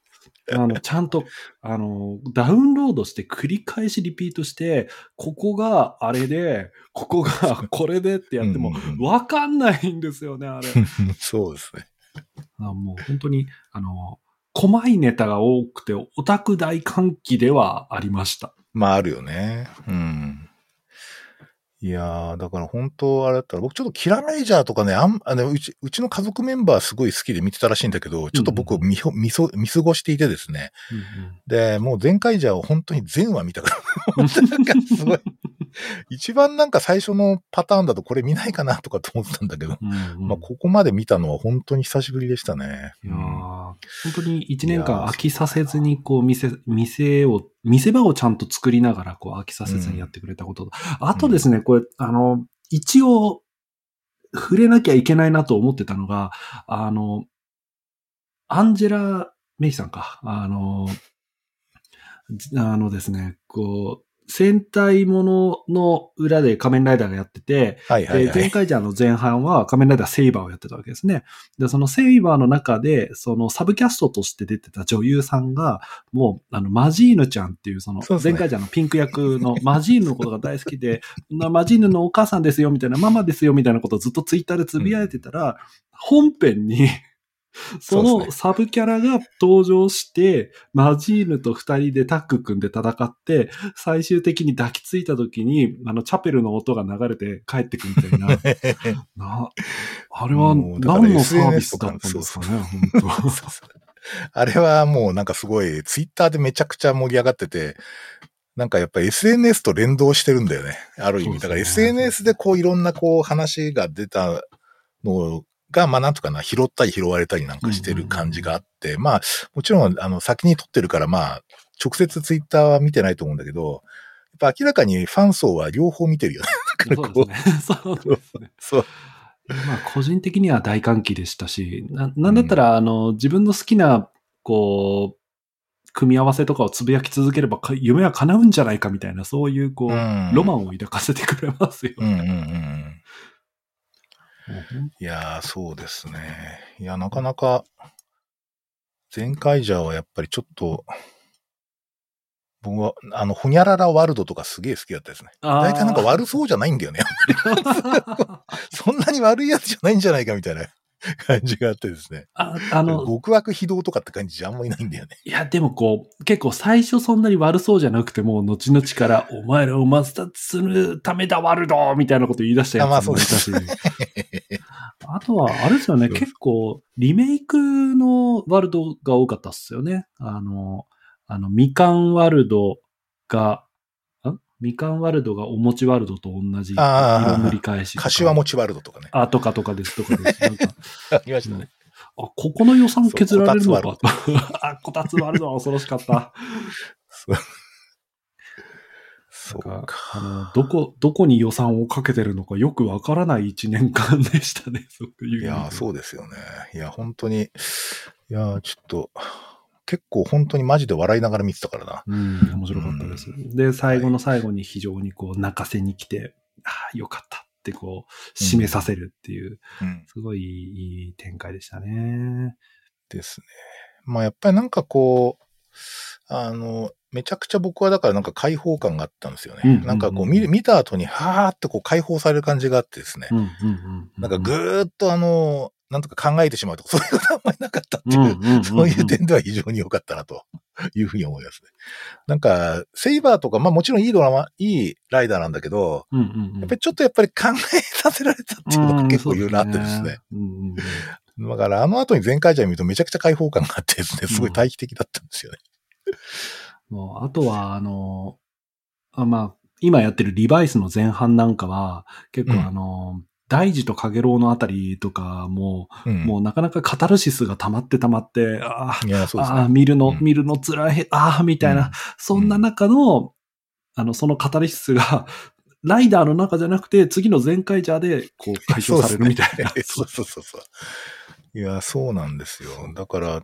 あの、ちゃんと、あの、ダウンロードして繰り返しリピートして、ここがあれで、ここがこれでってやってもわかんないんですよね、あれ。[LAUGHS] そうですね。あもう本当に、あの、細いネタが多くて、オタク大歓喜ではありました。まああるよね。うん。いやー、だから本当あれだったら、僕ちょっとキラメイジャーとかね、あん、あの、うち、うちの家族メンバーすごい好きで見てたらしいんだけど、ちょっと僕見ほ、見そ、見過ごしていてですね。で、もう全カイジャーを本当に全話見たから、[LAUGHS] なんかすごい、[LAUGHS] 一番なんか最初のパターンだとこれ見ないかなとかと思ってたんだけど、うんうんまあここまで見たのは本当に久しぶりでしたね。いやーうん本当に一年間飽きさせずに、こう、店、店を、見せ場をちゃんと作りながら、こう、飽きさせずにやってくれたことと。あとですね、これ、あの、一応、触れなきゃいけないなと思ってたのが、あの、アンジェラ・メイさんか。あの、じあのですね、こう、戦隊ものの裏で仮面ライダーがやってて、で、はいはいはい。前回じゃあの前半は仮面ライダーセイバーをやってたわけですね。で、そのセイバーの中で、そのサブキャストとして出てた女優さんが、もう、あの、マジーヌちゃんっていう、その前回じゃのピンク役のマジーヌのことが大好きで、[LAUGHS] なマジーヌのお母さんですよ、みたいな、ママですよ、みたいなことをずっとツイッターでつぶやいてたら、本編に、そのサブキャラが登場して、マジーヌと二人でタッグ組んで戦って、最終的に抱きついた時に、あの、チャペルの音が流れて帰ってくみたいな。[LAUGHS] な、あれは何のサービスだったんですかね、本そうそう [LAUGHS] あれはもうなんかすごい、ツイッターでめちゃくちゃ盛り上がってて、なんかやっぱ SNS と連動してるんだよね。ある意味。だから SNS でこういろんなこう話が出たのが、まあなんとかな、拾ったり拾われたりなんかしてる感じがあって、まあもちろんあの先に撮ってるからまあ直接ツイッターは見てないと思うんだけど、やっぱ明らかにファン層は両方見てるよね。[LAUGHS] そうですね。そうですね。そう。まあ、個人的には大歓喜でしたし、ななんだったら、あの、自分の好きな、こう、組み合わせとかをつぶやき続ければか夢は叶うんじゃないかみたいな、そういう、こう、うんロマンを抱かせてくれますよ。うんうんうんうんいやー、そうですね。いや、なかなか、前回じゃはやっぱりちょっと、僕は、あの、ほにゃららワールドとかすげえ好きだったですね。大体なんか悪そうじゃないんだよね。[LAUGHS] そんなに悪いやつじゃないんじゃないかみたいな [LAUGHS] 感じがあってですね。ああの、極悪非道とかって感じじゃあんまりないんだよね。いや、でもこう、結構最初そんなに悪そうじゃなくても、後々から、お前らを抹殺するためだ、ワルドみたいなこと言い出したやつもいたし。あ [LAUGHS] まあとは、あれですよね、そう結構、リメイクのワールドが多かったっすよね。あの、あの、みかんワールドが、んみかんワールドがお餅ワールドと同じ色塗り返し。柏餅ワールドとかね。あ、とかとかです、とかです。なんか [LAUGHS] ありましたね。あ、ここの予算削られるのか。[LAUGHS] あ、こたつワールドは恐ろしかった。そうかか。あの、どこ、どこに予算をかけてるのかよくわからない一年間でしたね、そういう。いやー、そうですよね。いや、本当に、いやー、ちょっと、結構本当にマジで笑いながら見てたからな。うん、面白かったです。で、最後の最後に非常にこう、泣かせに来て、ああ、よかったってこう、締めさせるっていう、うん。すごいいい展開でしたね。ですね。まあやっぱりなんかこう、あの、めちゃくちゃ僕はだからなんか解放感があったんですよね。うんうんうんなんかこう見見た後に、はーってこう解放される感じがあってですね。うん、うん、うん。なんかぐーっとあの、なんとか考えてしまうとか、そういうことはあんまりなかったっていう、うんうんうんうんそういう点では非常に良かったなというふうに思いますね。なんか、セイバーとか、まあもちろんいいドラマ、いいライダーなんだけど、うんうんうん。やっぱりちょっとやっぱり考えさせられたっていうのが結構いろいろあってですね。うんうんうん。だからあの後に前回じゃ見るとめちゃくちゃ開放感があってですね、すごい対比的だったんですよね。もうあとは、あの、あまあ、今やってるリバイスの前半なんかは、結構あの、大事とカゲロウのあたりとかも、うん。もうなかなかカタルシスが溜まって溜まって、あいや、そうですあ。見るの、うん見るの辛い、ああ、みたいな、うんそんな中の、あの、そのカタルシスが、[LAUGHS] ライダーの中じゃなくて、次の全開ジャーで、こう、解消されるみたいな。[LAUGHS] そうそうそうそう。いや、そうなんですよ。だから、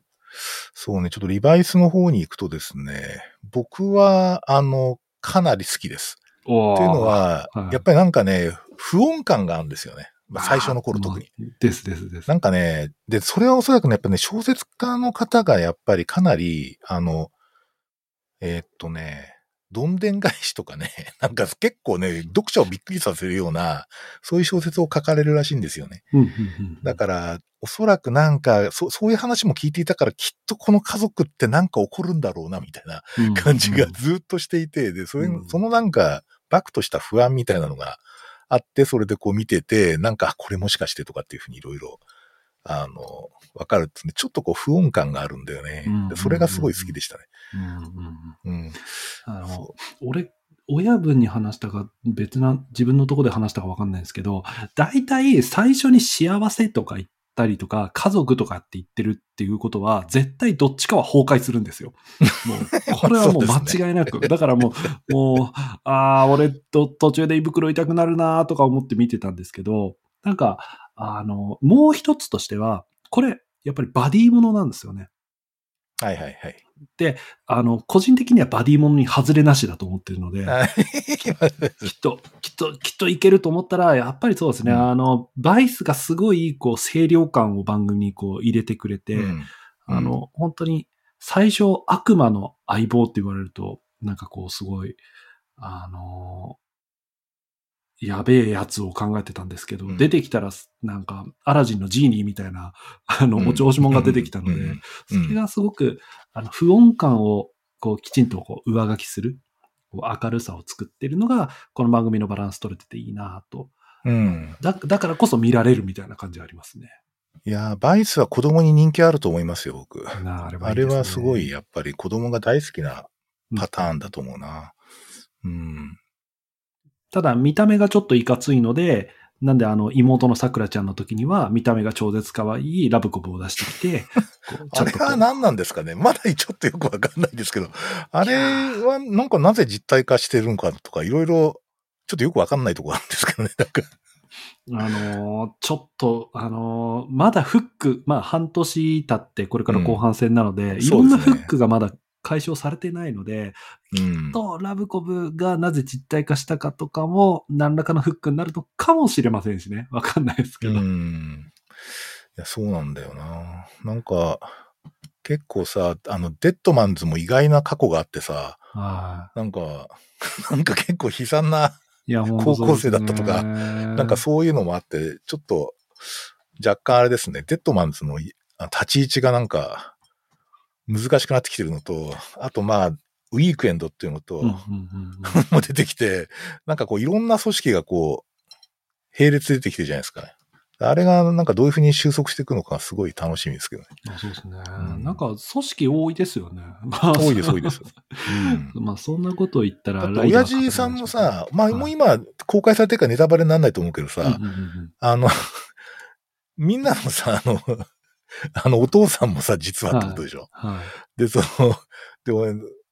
そうね、ちょっとリバイスの方に行くとですね、僕は、あの、かなり好きです。っていうのは、はいやっぱりなんかね、不穏感があるんですよね。まあ、最初の頃特に。まあですですです。なんかね、で、それはおそらくね、やっぱね、小説家の方がやっぱりかなり、あの、えーっとね、どんでん返しとかね、[LAUGHS] なんか結構ね、読者をびっくりさせるような、そういう小説を書かれるらしいんですよね。だから、おそらくなんか、そそういう話も聞いていたから、きっとこの家族ってなんか起こるんだろうな、みたいなうん。感じがずっとしていて、で、それ、うん。そのなんか、バクとした不安みたいなのがあって、それでこう見てて、なんか、あこれもしかしてとかっていうふうにいろいろ、あの、わかるってね、ちょっとこう不穏感があるんだよね。それがすごい好きでしたね。うんうんうんうん。あのそ俺、親分に話したか、別な、自分のとこで話したかわかんないですけど、大体最初に幸せとか言ったりとか、家族とかって言ってるっていうことは、絶対どっちかは崩壊するんですよ。もう、これはもう [LAUGHS] 間違いなく。だからもう、もう、ああ、俺と途中で胃袋痛くなるなとか思って見てたんですけど、なんか、あの、もう一つとしては、これ、やっぱりバディものなんですよね。はいはいはい。あの、個人的にはバディものに外れなしだと思ってるので、はいきっと、きっと、きっといけると思ったら、やっぱりそうですね、うん。あの、バイスがすごい、こう、清涼感を番組にこう入れてくれて、うん。あの、本当に、最初、悪魔の相棒って言われると、なんかこう、すごい、あの、やべえやつを考えてたんですけど、うん出てきたら、なんか、アラジンのジーニーみたいな、あの、うんお調子者が出てきたので、うんうんそれがすごく、あの、不穏感を、こう、きちんとこう、上書きする、こう明るさを作ってるのが、この番組のバランス取れてていいなと。うん。だ、だからこそ見られるみたいな感じありますね。いやー、バイスは子供に人気あると思いますよ、僕。なあれいいですねはすごい、やっぱり子供が大好きなパターンだと思うな。うん。ただ、見た目がちょっといかついので、なんであの、妹のさくらちゃんの時には、見た目が超絶可愛いラブコブを出してきて、[LAUGHS] あれは何なんですかね。まだちょっとよくわかんないですけど、あれはなんかなぜ実体化してるのかとか、いろいろ、ちょっとよくわかんないところあるんですけどね、なんか。あのーちょっと、あのーまだフック、まあ半年経ってこれから後半戦なので、ん。いろんなフックがまだ解消されてないので、うん。と、ラブコブがなぜ実体化したかとかも、何らかのフックになるのかもしれませんしね。わかんないですけど。うん。いや、そうなんだよな。なんか、結構さ、あの、デッドマンズも意外な過去があってさ、はなんか、[LAUGHS] なんか結構悲惨な、高校生だったとかなんかそういうのもあって、ちょっと、若干あれですね、デッドマンズの立ち位置がなんか、難しくなってきてるのと、あとまあ、ウィークエンドっていうのと、うんうんうんうん [LAUGHS] も出てきて、なんかこういろんな組織がこう、並列出てきてるじゃないですかね。あれがなんかどういうふうに収束していくのかすごい楽しみですけどね。あそうですね、んなんか組織多いですよね。ま [LAUGHS] あ多いです、多いです。うん [LAUGHS] まあそんなこと言ったら親父さんもさ、まあはいもう今公開されてるからネタバレにならないと思うけどさ、あの、みんなのさ、あの、[LAUGHS] あのお父さんもさ、実はってことでしょ？はい。で、その、でも、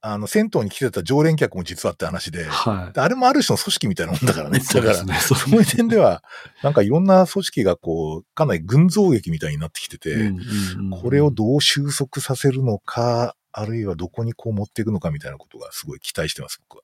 あの、銭湯に来てた常連客も実はって話で、はい。あれもある種の組織みたいなもんだからね。[LAUGHS] だから、そね。そうそういう点では、なんかいろんな組織がこう、かなり群像劇みたいになってきてて、これをどう収束させるのか、あるいはどこにこう持っていくのかみたいなことがすごい期待してます、僕は。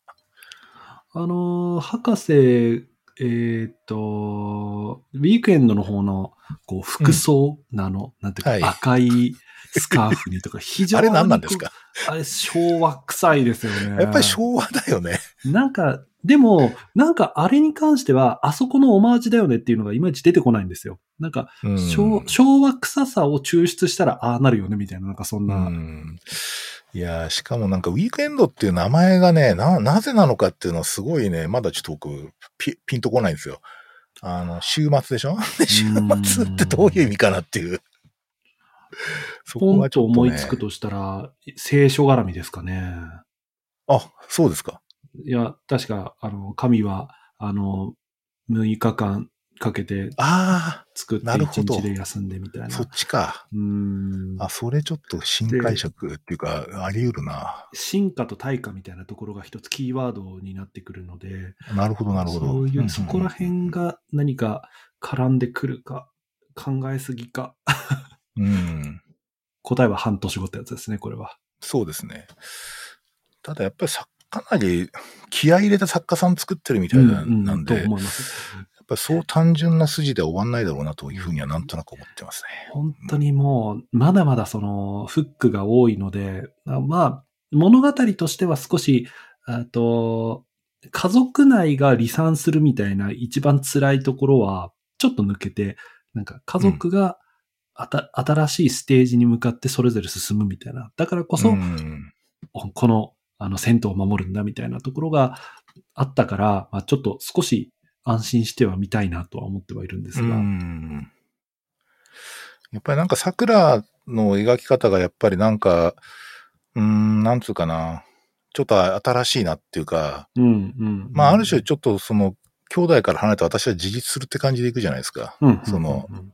あのー、博士、えーっと、ウィークエンドの方の、こう、服装なの、なんていうか、はい赤いスカーフにとか、[LAUGHS] 非常に。あれ何なんですか？あれ、昭和臭いですよね。やっぱり昭和だよね。なんか、でも、なんかあれに関しては、あそこのオマージュだよねっていうのがいまいち出てこないんですよ。なんか、うん昭昭和臭さを抽出したらああなるよねみたいな、なんかそんうな。ん。いやー、しかもなんかウィークエンドっていう名前がね、な、なぜなのかっていうのはすごいね、まだちょっと僕、ピピンとこないんですよ。あの、週末でしょ？[LAUGHS] で週末ってどういう意味かなっていう。そポンとはちょっと、ね。思いつくとしたら、聖書絡みですかね。あ、そうですか。いや、確か、あの、神は、あの、6日間かけてあ作って1なるほど日で休んでみたいあ、な。そっちか。うーん。あ、それちょっと新解釈っていうか、あり得るな。進化と対価みたいなところが一つキーワードになってくるので、なるほど、なるほど。そういう、んんそこら辺が何か絡んでくるか、考えすぎか。うん。答えは半年後ってやつですね、これは。そうですね。ただやっぱりさかなり気合い入れた作家さん作ってるみたいな,、なんで、とやっ思ぱそう単純な筋では終わんないだろうなというふうにはなんとなく思ってますね。本当にもう、まだまだその、フックが多いので、あまあ、物語としては少し、あと、家族内が離散するみたいな一番辛いところは、ちょっと抜けて、なんか家族が新しいステージに向かってそれぞれ進むみたいな。だからこそ、うんこの、あの、銭湯を守るんだみたいなところがあったから、まあ、ちょっと少し安心してはみたいなとは思ってはいるんですうが。んやっぱりなんか桜の描き方がやっぱりなんか、うーん、なんつうかな。ちょっと新しいなっていうか、うん、うん。まあある種ちょっとその、兄弟から離れて私は自立するって感じでいくじゃないですか。うん、そのうん、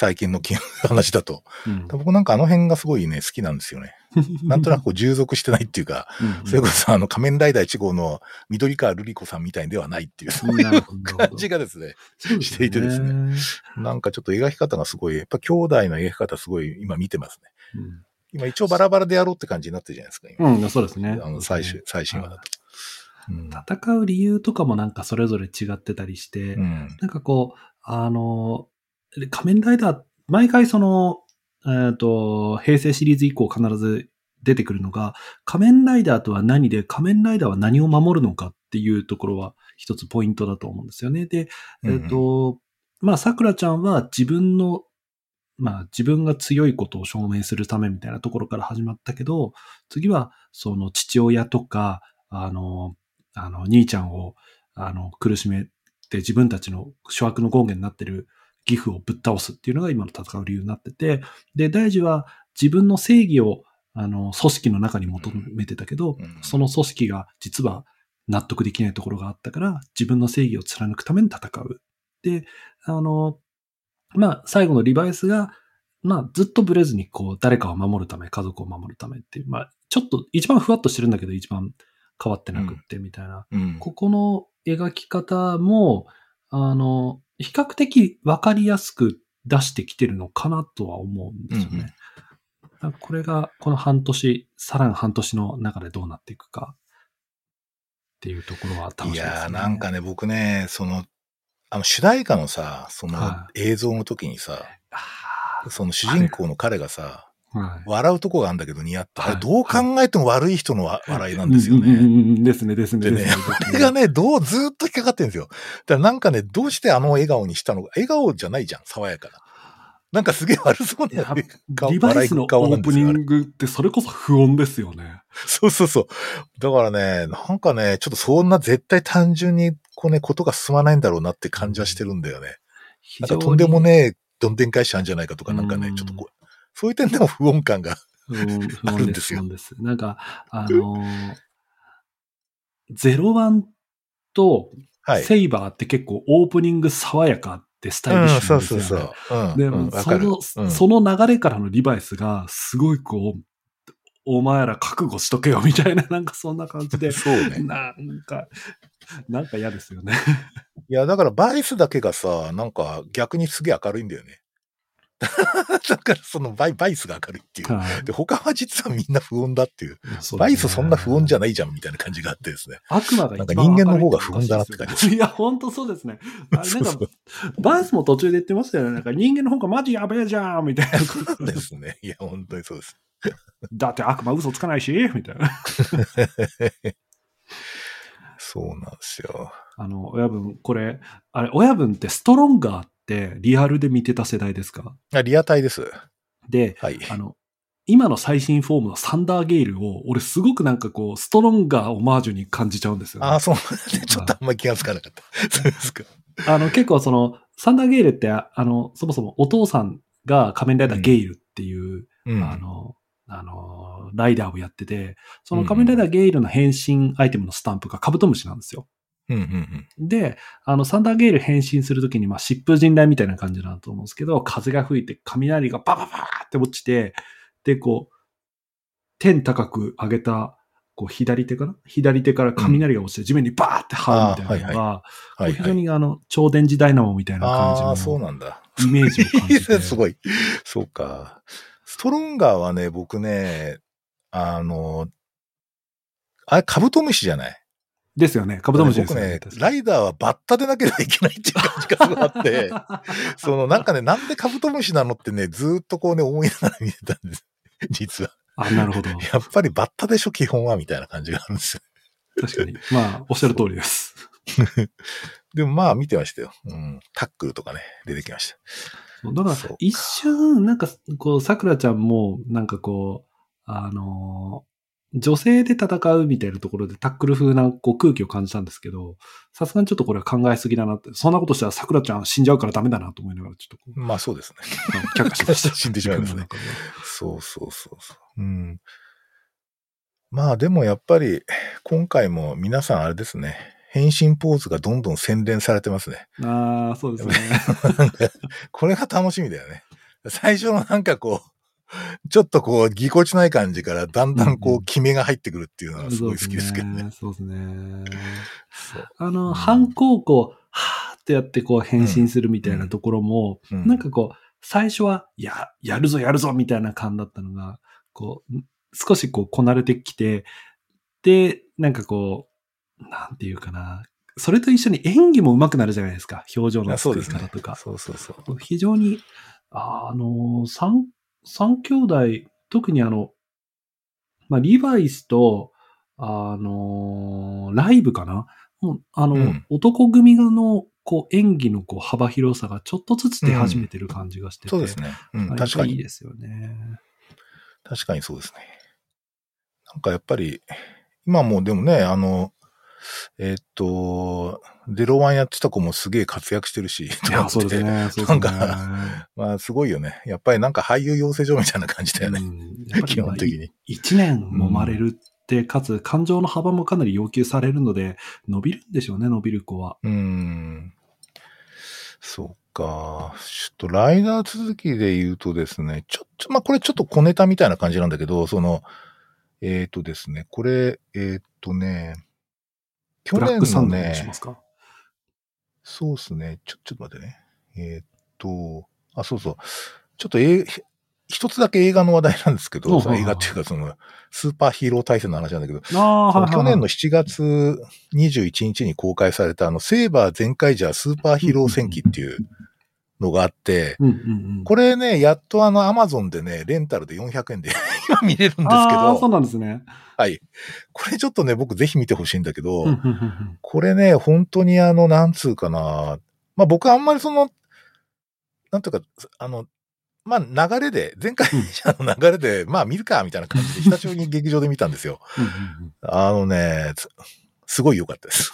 最近の話だと。うん、僕なんかあの辺がすごいね、好きなんですよね。[LAUGHS] なんとなくこう従属してないっていうか、うん、それこそあの仮面ライダー1号の緑川瑠璃子さんみたいではないっていう、そういう感じがですね、していてですねなんかちょっと描き方がすごい、やっぱ兄弟の描き方すごい今見てますね。今一応バラバラでやろうって感じになってるじゃないですか、今。うん、うん、そうですね。あの最終、最新話だと。うん戦う理由とかもなんかそれぞれ違ってたりして、うんなんかこう、あの、仮面ライダー、毎回その、えっ、と、平成シリーズ以降必ず出てくるのが、仮面ライダーとは何で、仮面ライダーは何を守るのかっていうところは一つポイントだと思うんですよね。で、えっ、と、まあ、桜ちゃんは自分の、まあ、自分が強いことを証明するためみたいなところから始まったけど、次は、その父親とか、あの、あの、兄ちゃんを、あの、苦しめて自分たちの諸悪の権限になってる義父をぶっ倒すっていうのが今の戦う理由になってて、で、大事は自分の正義を、あの、組織の中に求めてたけど、うんその組織が実は納得できないところがあったから、自分の正義を貫くために戦う。で、あの、まあ、最後のリバイスが、まあ、ずっとブレずに、こう、誰かを守るため、家族を守るためっていう、まあ、ちょっと、一番ふわっとしてるんだけど、一番変わってなくって、みたいな。うんここの描き方も、あの、比較的わかりやすく出してきてるのかなとは思うんですよね。だからこれが、この半年、さらに半年の中でどうなっていくかっていうところは楽しみです、ね。いやーなんかね、僕ね、その、あの主題歌のさ、そのは映像の時にさ、あその主人公の彼がさ、ー、はい。笑うとこがあるんだけど似合った。あれはいどう考えても悪い人のわ笑いなんですよね。うんですね、ですね。でねあれがね、どう、ずーっと引っかかってるんですよ。だからなんかね、どうしてあの笑顔にしたのか。笑顔じゃないじゃん、爽やかな。なんかすげえ悪そうな顔リバイスのオープニングってそれこそ不穏ですよね。そうそうそう。だからね、なんかね、ちょっとそんな絶対単純に、こうね、ことが進まないんだろうなって感じはしてるんだよね。非なんかとんでもねえ、どんでん返しあるんじゃないかとか、なんかねう、んちょっとこう、そういう点でも不穏感が。[LAUGHS] あるんですすよです。なんか、あのー、ゼロワンとはい。セイバーって結構オープニング爽やかってスタイリッうん、シュそうなんですよ、ね。そうそう。うん。でも、うん。その、うんその流れからのリバイスが、すごいこう、お前ら覚悟しとけよみたいな、なんかそんな感じで、[LAUGHS] そうね。なんか、なんか嫌ですよね。いや、だからバイスだけがさ、なんか逆にすげえ明るいんだよね。[LAUGHS] だからそのバイバイスが明るいっていう。はいで、他は実はみんな不穏だっていう。そうバイスそんな不穏じゃない。じゃんみたいな感じがあってですね。悪魔がなんか人間の方が不穏だなって感じですいや、本当そうですね。あれなんかバイスも途中で言ってましたよね。なんか人間の方がマジやべえじゃんみたいなそうですね。いや、本当にそうです。だって悪魔嘘つかないしみたいな。[LAUGHS] そうなんですよ。あの、親分、これ、あれ、親分ってストロンガーってリアルで見てた世代ですか？あリアタイです。で、はい。あの、今の最新フォームのサンダーゲイルを、俺すごくなんかこう、ストロンガーオマージュに感じちゃうんですよ、ね。ああ、そうなんで。ちょっとあんまり気がつかなかった。そうですか。あの、結構その、サンダーゲイルって、あの、そもそもお父さんが仮面ライダーゲイルっていう、うん。あの、あの、ライダーをやってて、その仮面ライダーゲイルの変身アイテムのスタンプがカブトムシなんですよ。うんうんうん。で、あの、サンダーゲイル変身するときに、まあ、疾風陣雷みたいな感じなんだと思うんですけど、風が吹いて雷がバババーって落ちて、で、こう、天高く上げた、こう、左手かな？左手から雷が落ちて地面にバーって這うみたいなのが、はい非常はい。にあの、超電磁ダイナモみたいな感じああ、そうのなんだ。イメージを感じて。[LAUGHS] すごい。そうか。ストロンガーはね、僕ね、あの、あれ、カブトムシじゃない？ですよね。カブトムシです僕よね。ね、ライダーはバッタでなければいけないっていう感じがすごいあって、[LAUGHS] そのなんかね、なんでカブトムシなのってね、ずーっとこうね、思いながら見てたんです。実は。あ、なるほど。やっぱりバッタでしょ、基本は、みたいな感じがあるんですよ。確かに。まあ、おっしゃる通りです。でもまあ見てましたよ。うん。タックルとかね、出てきました。だから一瞬、なんか、こう、桜ちゃんも、なんかこう、あのー女性で戦うみたいなところでタックル風なこう空気を感じたんですけど、さすがにちょっとこれは考えすぎだなって、そんなことしたら桜ちゃん死んじゃうからダメだなと思いながら、ちょっとまあそうですね。[LAUGHS] 却下しました。死んでしまいますね [LAUGHS] そうそうそうそう。うん。まあでもやっぱり、今回も皆さんあれですね。変身ポーズがどんどん洗練されてますね。ああ、そうですね。[LAUGHS] これが楽しみだよね。最初のなんかこう、[LAUGHS] ちょっとこう、ぎこちない感じから、だんだんこう決めが入ってくるっていうのがすごい好きですけどね。そうですね。そうあの、うん反抗こう、はーってやってこう変身するみたいなところも、うんなんかこう、最初は、や、やるぞやるぞみたいな感だったのが、こう、ん少しこうこなれてきて、で、なんかこう、なんていうかな、それと一緒に演技も上手くなるじゃないですか。表情の作あそうですねり方とか。そうそうそう。非常に、ああの、三、三兄弟、特にあの、まあ、リバイスと、あの、ライブかな？もうあの、うん男組の、こう、演技のこう幅広さがちょっとずつ出始めてる感じがしてて、そうですね。うん、あ確かに。いいですよね。確かにそうですね。なんかやっぱり、今もうでもね、あの、えーっと、ゼロワンやってた子もすげえ活躍してるし、いや、そうですね。そうですね。なんかまあすごいよね。やっぱりなんか俳優養成所みたいな感じだよね。[LAUGHS] 基本的に。一年揉まれるって、かつ感情の幅もかなり要求されるので、伸びるんでしょうね、伸びる子は。うーん。そうか。ちょっとライダー続きで言うとですね、ちょ、ちょ、まあこれちょっと小ネタみたいな感じなんだけど、その、えーっとですね、これ、えーっとね、去ブラッ年のクサンダーにしねま、すか？そうですね。ちょ、ちょっと待ってね。えーっと、あ、そうそう。ちょっとえ一つだけ映画の話題なんですけど、映画っていうかその、スーパーヒーロー対戦の話なんだけど、去年の7月21日に公開されたあの、セーバー全開ジャースーパーヒーロー戦記っていうのがあって、うんうんうん。これね、やっとあの、アマゾンでね、レンタルで400円で [LAUGHS] 今見れるんですけああ、そうど、なんですね。はい。これちょっとね、僕ぜひ見てほしいんだけど、これね、本当にあの、なんつうかな。まあ僕はあんまりその、なんというか、あの、まあ流れで、前回の流れで、まあ見るか、みたいな感じで、久しぶりに劇場で見たんですよ。[LAUGHS] うんあのね、つすごい良かったです。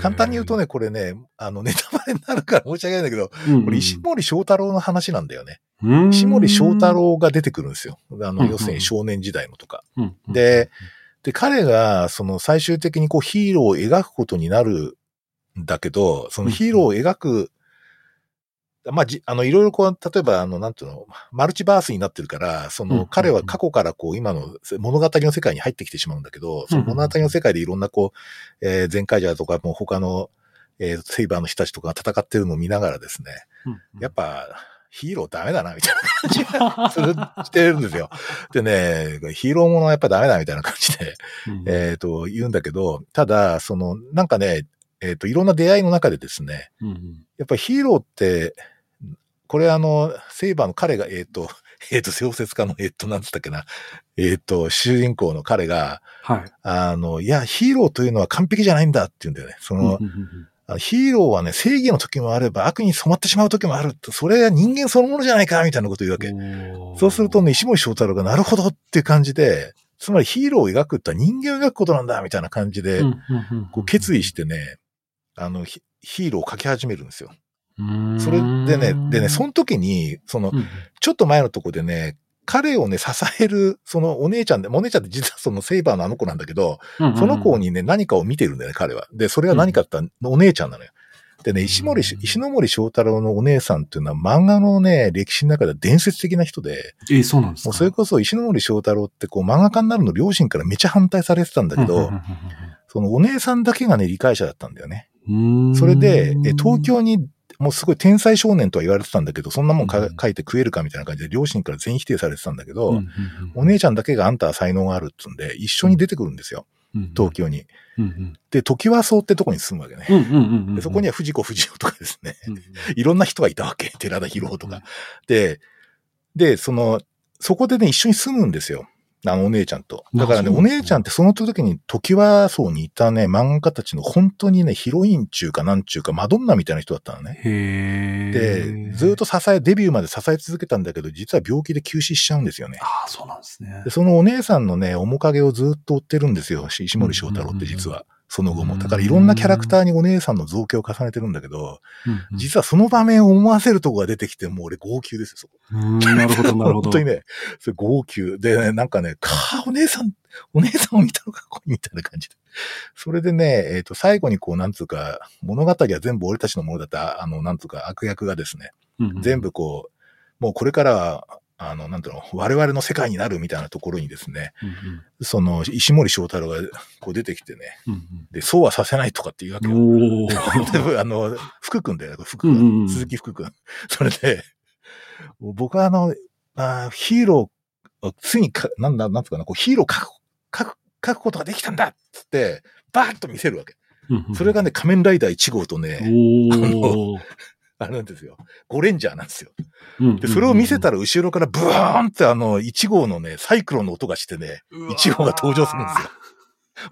簡単に言うとね、これね、あの、ネタバレになるから [LAUGHS] 申し訳ないんだけど、うんうんこれ石森章太郎の話なんだよね。うん石森章太郎が出てくるんですよ。あの、要するに少年時代のとか。うんうんで、で、彼が、その最終的にこうヒーローを描くことになるんだけど、そのヒーローを描く、まあ、じ、あの、いろいろこう、例えば、あの、なんていうの、マルチバースになってるから、その、彼は過去からこう、今の物語の世界に入ってきてしまうんだけど、その物語の世界でいろんなこう、えー、前回ジャーとか、もう他の、えー、セイバーの人たちとかが戦ってるのを見ながらですね、うんやっぱ、ヒーローダメだな、みたいな感じがする、してるんですよ。[LAUGHS] でね、ヒーローものはやっぱダメだ、みたいな感じで、うんえっ、と、言うんだけど、ただ、その、なんかね、えっ、と、いろんな出会いの中でですね、やっぱりヒーローって、これあの、セイバーの彼が、えっ、と、[LAUGHS] えっ、と、小説家の、えっ、と、なんつったっけな、えっ、と、主人公の彼が、はい。あの、いや、ヒーローというのは完璧じゃないんだって言うんだよね。その、ヒーローはね、正義の時もあれば悪に染まってしまう時もあると、それは人間そのものじゃないか、みたいなこと言うわけ。そうするとね、石森章太郎がなるほどっていう感じで、つまりヒーローを描くって人間を描くことなんだ、みたいな感じで、こう決意してね、あの、ヒヒーローを描き始めるんですよ。それでね、でね、その時に、そのう、んちょっと前のとこでね、彼をね、支える、そのお姉ちゃんで、お姉ちゃんって実はそのセイバーのあの子なんだけど、うんうんその子にね、何かを見てるんだよね、彼は。で、それは何かってお姉ちゃんなのよ。でね、石森、うん石ノ森章太郎のお姉さんっていうのは漫画のね、歴史の中では伝説的な人で、え、そうなんですか？それこそ石ノ森章太郎ってこう漫画家になるの両親からめちゃ反対されてたんだけど、そのお姉さんだけがね、理解者だったんだよね。うん。それで、え東京に、もうすごい天才少年とは言われてたんだけど、そんなもんかうん書いて食えるかみたいな感じで両親から全否定されてたんだけど、うんうんうんお姉ちゃんだけがあんたは才能があるっつうんで、一緒に出てくるんですよ。うん東京に。うんで、時和荘ってとこに住むわけね。うんうんうんうんでそこには藤子不二雄とかですね、うんうんいろんな人がいたわけ。寺田博夫とか。で、で、その、そこでね、一緒に住むんですよ。あのお姉ちゃんと。だからね、ね姉ちゃんってその時に時和荘にいたね、漫画家たちの本当にね、ヒロイン中かなんちゅうか、マドンナみたいな人だったのね。へで、え。ずっと支え、デビューまで支え続けたんだけど、実は病気で急死しちゃうんですよね。ああ、そうなんですねで。そのお姉さんのね、面影をずっと追ってるんですよ。石森章太郎って実は。その後も。だからいろんなキャラクターにお姉さんの造形を重ねてるんだけど、実はその場面を思わせるとこが出てきて、もう俺号泣ですよ、そこ。なるほど、なるほど。本当にね、それ号泣。で、ね、なんかね、かお姉さん、お姉さんを見たのかっこいいみたいな感じで。それでね、えっ、と、最後にこう、なんつうか、物語は全部俺たちのものだった、あの、なんつうか、悪役がですね、うんうん全部こう、もうこれからは、あの、なんていうの、我々の世界になるみたいなところにですね、うんその、石森章太郎がこう出てきてね、うんで、そうはさせないとかっていうわけうんよ。[LAUGHS] あの、福君だよね、福うんうんうん君。鈴木福君。[LAUGHS] それで、僕はあの、あーヒーロー、ついにか、なんだ、なんつうかな、こうヒーロー書く、書く、書くことができたんだっつって、バーッと見せるわけ。うんうんそれがね、仮面ライダー1号とね、おー [LAUGHS] あれなんですよ。ゴレンジャーなんですよ。うんで、それを見せたら後ろからブーンってあの、1号のね、サイクロンの音がしてね、1号が登場するんですよ。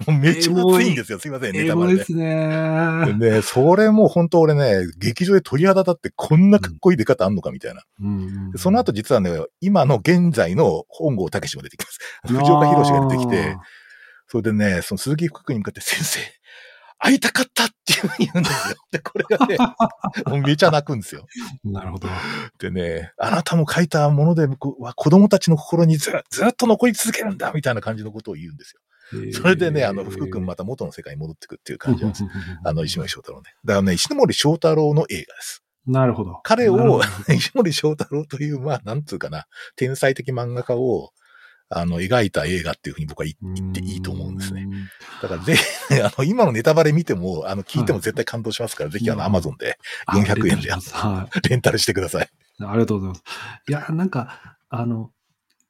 もうめっちゃ熱いんですよ。すいません、ネタバレで。ですね。でね、それもう本当俺ね、劇場で鳥肌立ってこんなかっこいい出方あんのかみたいな。うんでその後実はね、今の現在の本郷武史も出てきます。藤岡弘が出てきて、、それでね、その鈴木福君に向かって先生、会いたかったっていうふうに言うんですよ。で、これがね、[LAUGHS] もうめちゃ泣くんですよ。なるほど。でね、あなたの書いたもので子供たちの心にずずっと残り続けるんだみたいな感じのことを言うんですよ。それでね、あの、福君また元の世界に戻ってくっていう感じなんです。あの、石森章太郎ね。だからね、石森章太郎の映画です。なるほど。彼を [LAUGHS] 石森章太郎という、まあ、なんつうかな、天才的漫画家を、あの、描いた映画っていうふうに僕は言言っていいと思うんですね。ね。だからぜひ、[LAUGHS] あの、今のネタバレ見ても、あの、聞いても絶対感動しますから、ぜひあの、アマゾンで400円ではレンタルしてください。[LAUGHS] い。ありがとうございます。いや、なんか、あの、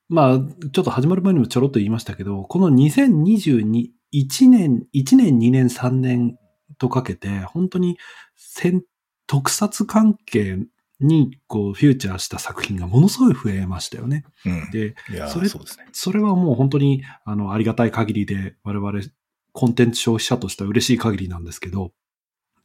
まあ、ちょっと始まる前にもちょろっと言いましたけど、この2022、1年、1年、2年、3年とかけて、本当に戦、特撮関係にこうフューチャーした作品がものすごい増えましたよね。うん。で、それそうですね。それはもう本当にあのありがたい限りで我々コンテンツ消費者としては嬉しい限りなんですけど、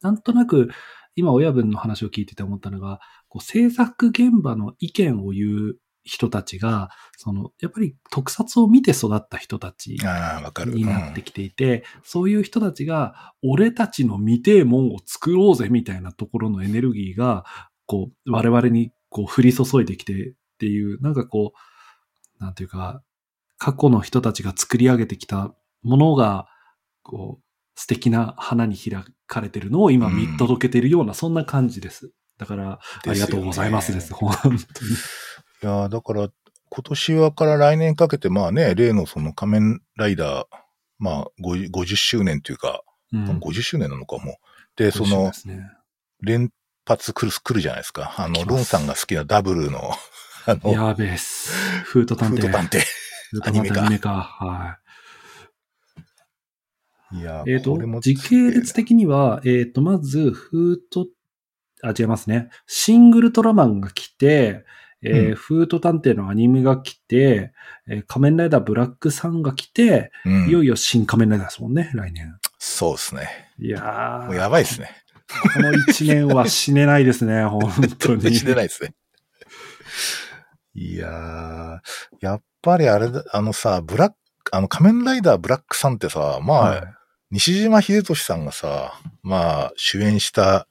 なんとなく今親分の話を聞いてて思ったのが、こう制作現場の意見を言う人たちが、そのやっぱり特撮を見て育った人たち。になってきていて、そういう人たちが、俺たちの未定門を作ろうぜみたいなところのエネルギーが、こう、我々にこう降り注いできてっていう、なんかこう、なんていうか、過去の人たちが作り上げてきたものが、こう、素敵な花に開かれてるのを今見届けているような、そんな感じです。だから、ありがとうございますです。本当に。いやーだから、今年はから来年かけて、まあね、例のその仮面ライダー、まあ 50, 50周年というか、うん50周年なのかもう。で、そのね連発来る、来るじゃないですか。あの、ロンさんが好きなダブルの、[LAUGHS] あの、やべえっす。フート探偵。フート探偵。フート探偵アニメかアニメか。はい。いやえっ、と時系列的には、えっ、と、まず、フート、あ、違いますね。シングルトラマンが来て、えーうんフート探偵のアニメが来て、えー仮面ライダーブラックさんが来て、うんいよいよ新仮面ライダーですもんね、来年。そうですね。いやー、もうやばいですね。この一年は死ねないですね、[LAUGHS] 本当に。死ねないですね。いやー、やっぱりあれだ、あのさ、ブラック、あの仮面ライダーブラックさんってさ、まあ、はい西島秀俊さんがさ、まあ、主演した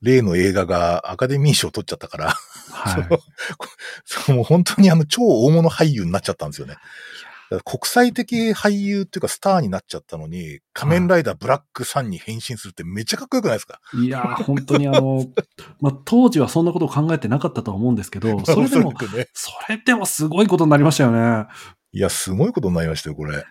例の映画がアカデミー賞を取っちゃったから、はい。[LAUGHS] そうもう本当にあの超大物俳優になっちゃったんですよね。だから国際的俳優っていうかスターになっちゃったのに、仮面ライダーブラックさんに変身するってめっちゃかっこよくないですか？いやー、本当にあの、[LAUGHS] まあ、当時はそんなことを考えてなかったとは思うんですけど、[LAUGHS] それでもねそれでもすごいことになりましたよね。いや、すごいことになりましたよ、これ。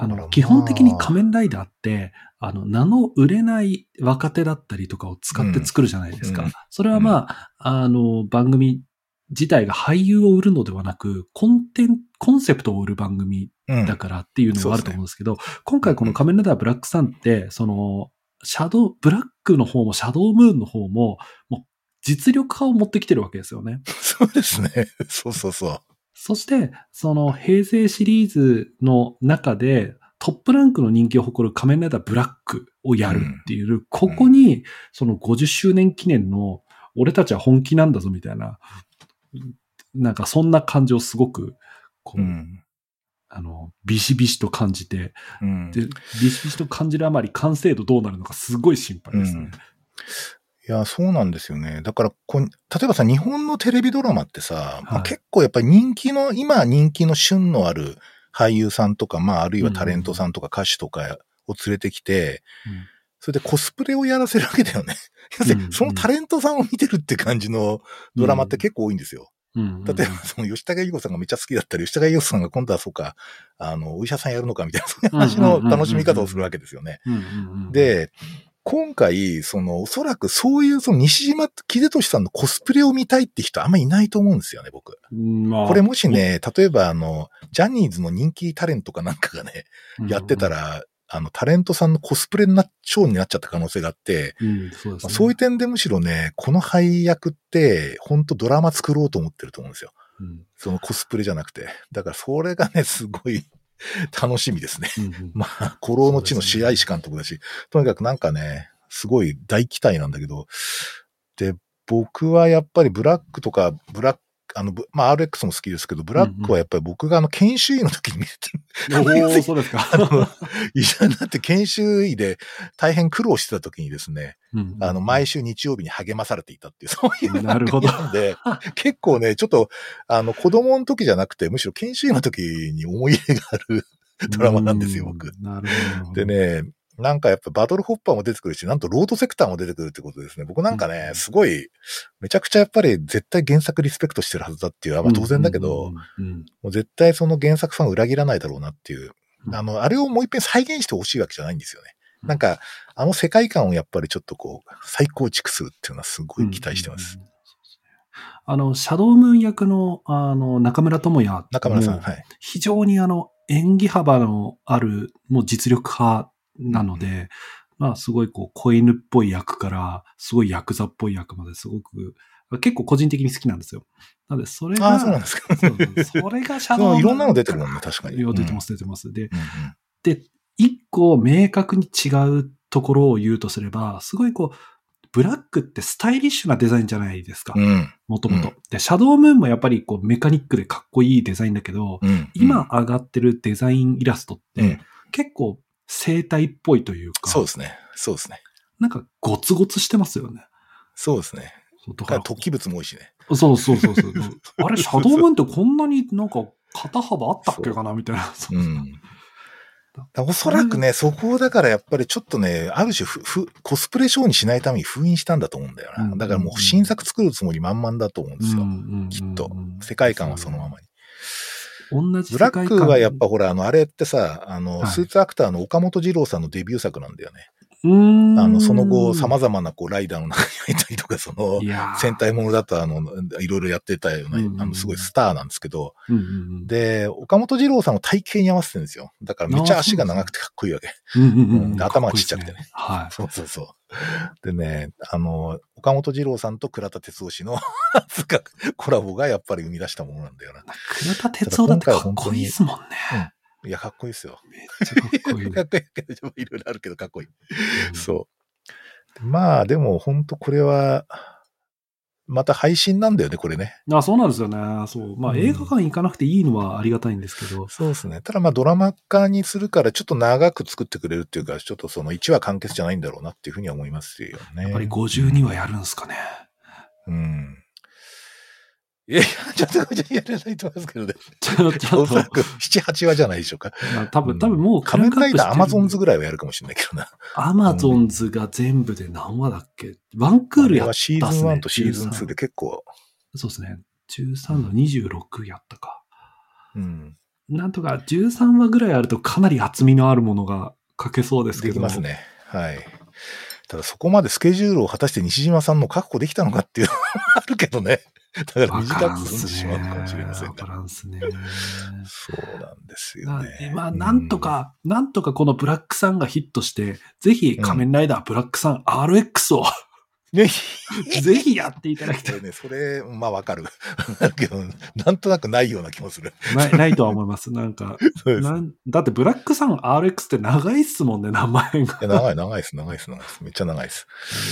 あの、基本的に仮面ライダーって、あの、名の売れない若手だったりとかを使って作るじゃないですか。うんうんそれはまあ、あの、番組自体が俳優を売るのではなく、コンテン、コンセプトを売る番組うん。だからっていうのもあると思うんですけど、今回この仮面ライダーブラックサンって、その、シャドウ、ブラックの方もシャドウムーンの方も、もう実力派を持ってきてるわけですよね。そうですね。そうそうそう。そして、その平成シリーズの中でトップランクの人気を誇る仮面ライダーブラックをやるっていう、ここにその50周年記念の俺たちは本気なんだぞみたいな、なんかそんな感じをすごく、こう、うん。あの、ビシビシと感じて、うん。で、ビシビシと感じるあまり完成度どうなるのかすごい心配ですね。いや、そうなんですよね。だからこん、例えばさ、日本のテレビドラマってさ、まあはい結構やっぱり人気の、今人気の旬のある俳優さんとか、まああるいはタレントさんとか歌手とかを連れてきて、それでコスプレをやらせるわけだよね。[LAUGHS] 要するにうんそのタレントさんを見てるって感じのドラマって結構多いんですよ。例えば、その吉高由里子さんがめっちゃ好きだったり、吉高由里子さんが今度はそうか、あの、お医者さんやるのかみたいな、そういう話の楽しみ方をするわけですよね。で、今回、その、おそらくそういう、その西島秀俊さんのコスプレを見たいって人あんまいないと思うんですよね、僕。うんまあこれもしね、例えばあの、ジャニーズの人気タレントかなんかがね、やってた、ら、あの、タレントさんのコスプレになっ、ショーになっちゃった可能性があって、うんうんそうね。まあそういう点でむしろね、この配役って、本当ドラマ作ろうと思ってると思うんですよ。うんそのコスプレじゃなくて。だからそれがね、すごい [LAUGHS] 楽しみですね。うんうんまあ、古老の地の試合師監督だし、とにかくなんかね、すごい大期待なんだけど、で、僕はやっぱりブラックとか、ブラック、あの、ぶまあ RX も好きですけど、ブラックはやっぱり僕があの研修医の時に見てて、おー [LAUGHS] そうですか。あの、医者になって研修医で大変苦労してた時にですね、うんあの、毎週日曜日に励まされていたっていう、そういうなるほどなんで、結構ね、ちょっと、あの、子供の時じゃなくて、むしろ研修医の時に思い入れがあるドラマなんですよ、僕。なるほど。でね、なんかやっぱバトルホッパーも出てくるし、なんとロードセクターも出てくるってことですね。僕なんかね、うんすごい、めちゃくちゃやっぱり絶対原作リスペクトしてるはずだっていう、まあ当然だけど、もう絶対その原作ファン裏切らないだろうなっていうう。んあの、あれをもう一遍再現してほしいわけじゃないんですよね。うんなんか、あの世界観をやっぱりちょっとこう、再構築するっていうのはすごい期待してます。うんうんうんあの、シャドウムーン役の、あの、中村智也。中村さん、もはい。非常にあの、演技幅のある、もう実力派なので、まあ、すごいこう、子犬っぽい役から、すごいヤクザっぽい役まですごく、結構個人的に好きなんですよ。なので、それが、ああ、そうなんですか。そうそれがシャドウいろんなの出てるもんね、確かに。出てます、出てます。で、うんうんで、一個明確に違うところを言うとすれば、すごいこう、ブラックってスタイリッシュなデザインじゃないですか。うん。もともとうん。で、シャドウムーンもやっぱりこうメカニックでかっこいいデザインだけど、うん。今上がってるデザインイラストって、うん結構生態っぽいというか、そうですね。そうですね。なんかゴツゴツしてますよね。そうですね。だから突起物も多いしね。そうそうそうそう。[LAUGHS] あれ、シャドウムーンってこんなになんか肩幅あったっけかなみたいな。そううん。おそらくね、そこをだからやっぱりちょっとね、ある種ふ、ふ、コスプレショーにしないために封印したんだと思うんだよな。うんだからもう新作作るつもり満々だと思うんですよ。きっと。世界観はそのままに。同じブラックはやっぱほら、あの、あれってさ、あの、はい。スーツアクターの岡本二郎さんのデビュー作なんだよね。うーん。あの、その後、様々なこう、ライダーの中に入ったりとか、その戦隊ものだとあの、いろいろやってたような、あの、すごいスターなんですけど、うんうんうん。で、岡本二郎さんの体型に合わせてるんですよ。だからめっちゃ足が長くてかっこいいわけ。うんうんうん頭がちっちゃくてね。かっこい。そうそうそう。でね、あの、岡本二郎さんと倉田哲夫氏のつかコラボがやっぱり生み出したものなんだよな。い。倉田哲夫だってかっこいいですもんね。いや、かっこいいですよ。めっちゃかっこいい。[LAUGHS] かっこいいけど、いろいろあるけどかっこいい。そう。まあ、でも本当これは、また配信なんだよね、これね。あそうなんですよね。そう。まあ、うん映画館行かなくていいのはありがたいんですけど。そうですね。ただまあドラマ化にするからちょっと長く作ってくれるっていうか、ちょっとその1話完結じゃないんだろうなっていうふうには思いますよね。やっぱり52はやるんですかね。うん。いやちょっとやらないと思いますけどね。ちょちょっと、おそらく7、8話じゃないでしょうか。まあ多分、多分もう仮面ライダーアマゾンズズぐらいはやるかもしれないけどな。アマゾンズが全部で何話だっけ？ワンクールやったっすね。シーズン1とシーズン2で13結構、そうですね。13の26やったか。うん、なんとか13話ぐらいあるとかなり厚みのあるものが書けそうですけど。できます。ね。はい。ただそこまでスケジュールを果たして西島さんの確保できたのかっていうのは [LAUGHS] あるけどね。だから短く済ん。でしまうのかもしれませんが。らんすね。そうなんですよなね。まあ、なんとか、なんとかこのブラックさんがヒットして、ぜひ仮面ライダーブラックさん RX を、[LAUGHS] ぜひやっていただきたい。それね、それ、まあわかる。だけど、なんとなくないような気もする。ない、ないとは思います。なんか。[LAUGHS] なんだってブラックさん RX って長いっすもんね、名前が。長い、長いです、長いです、長いです。めっちゃ長いです。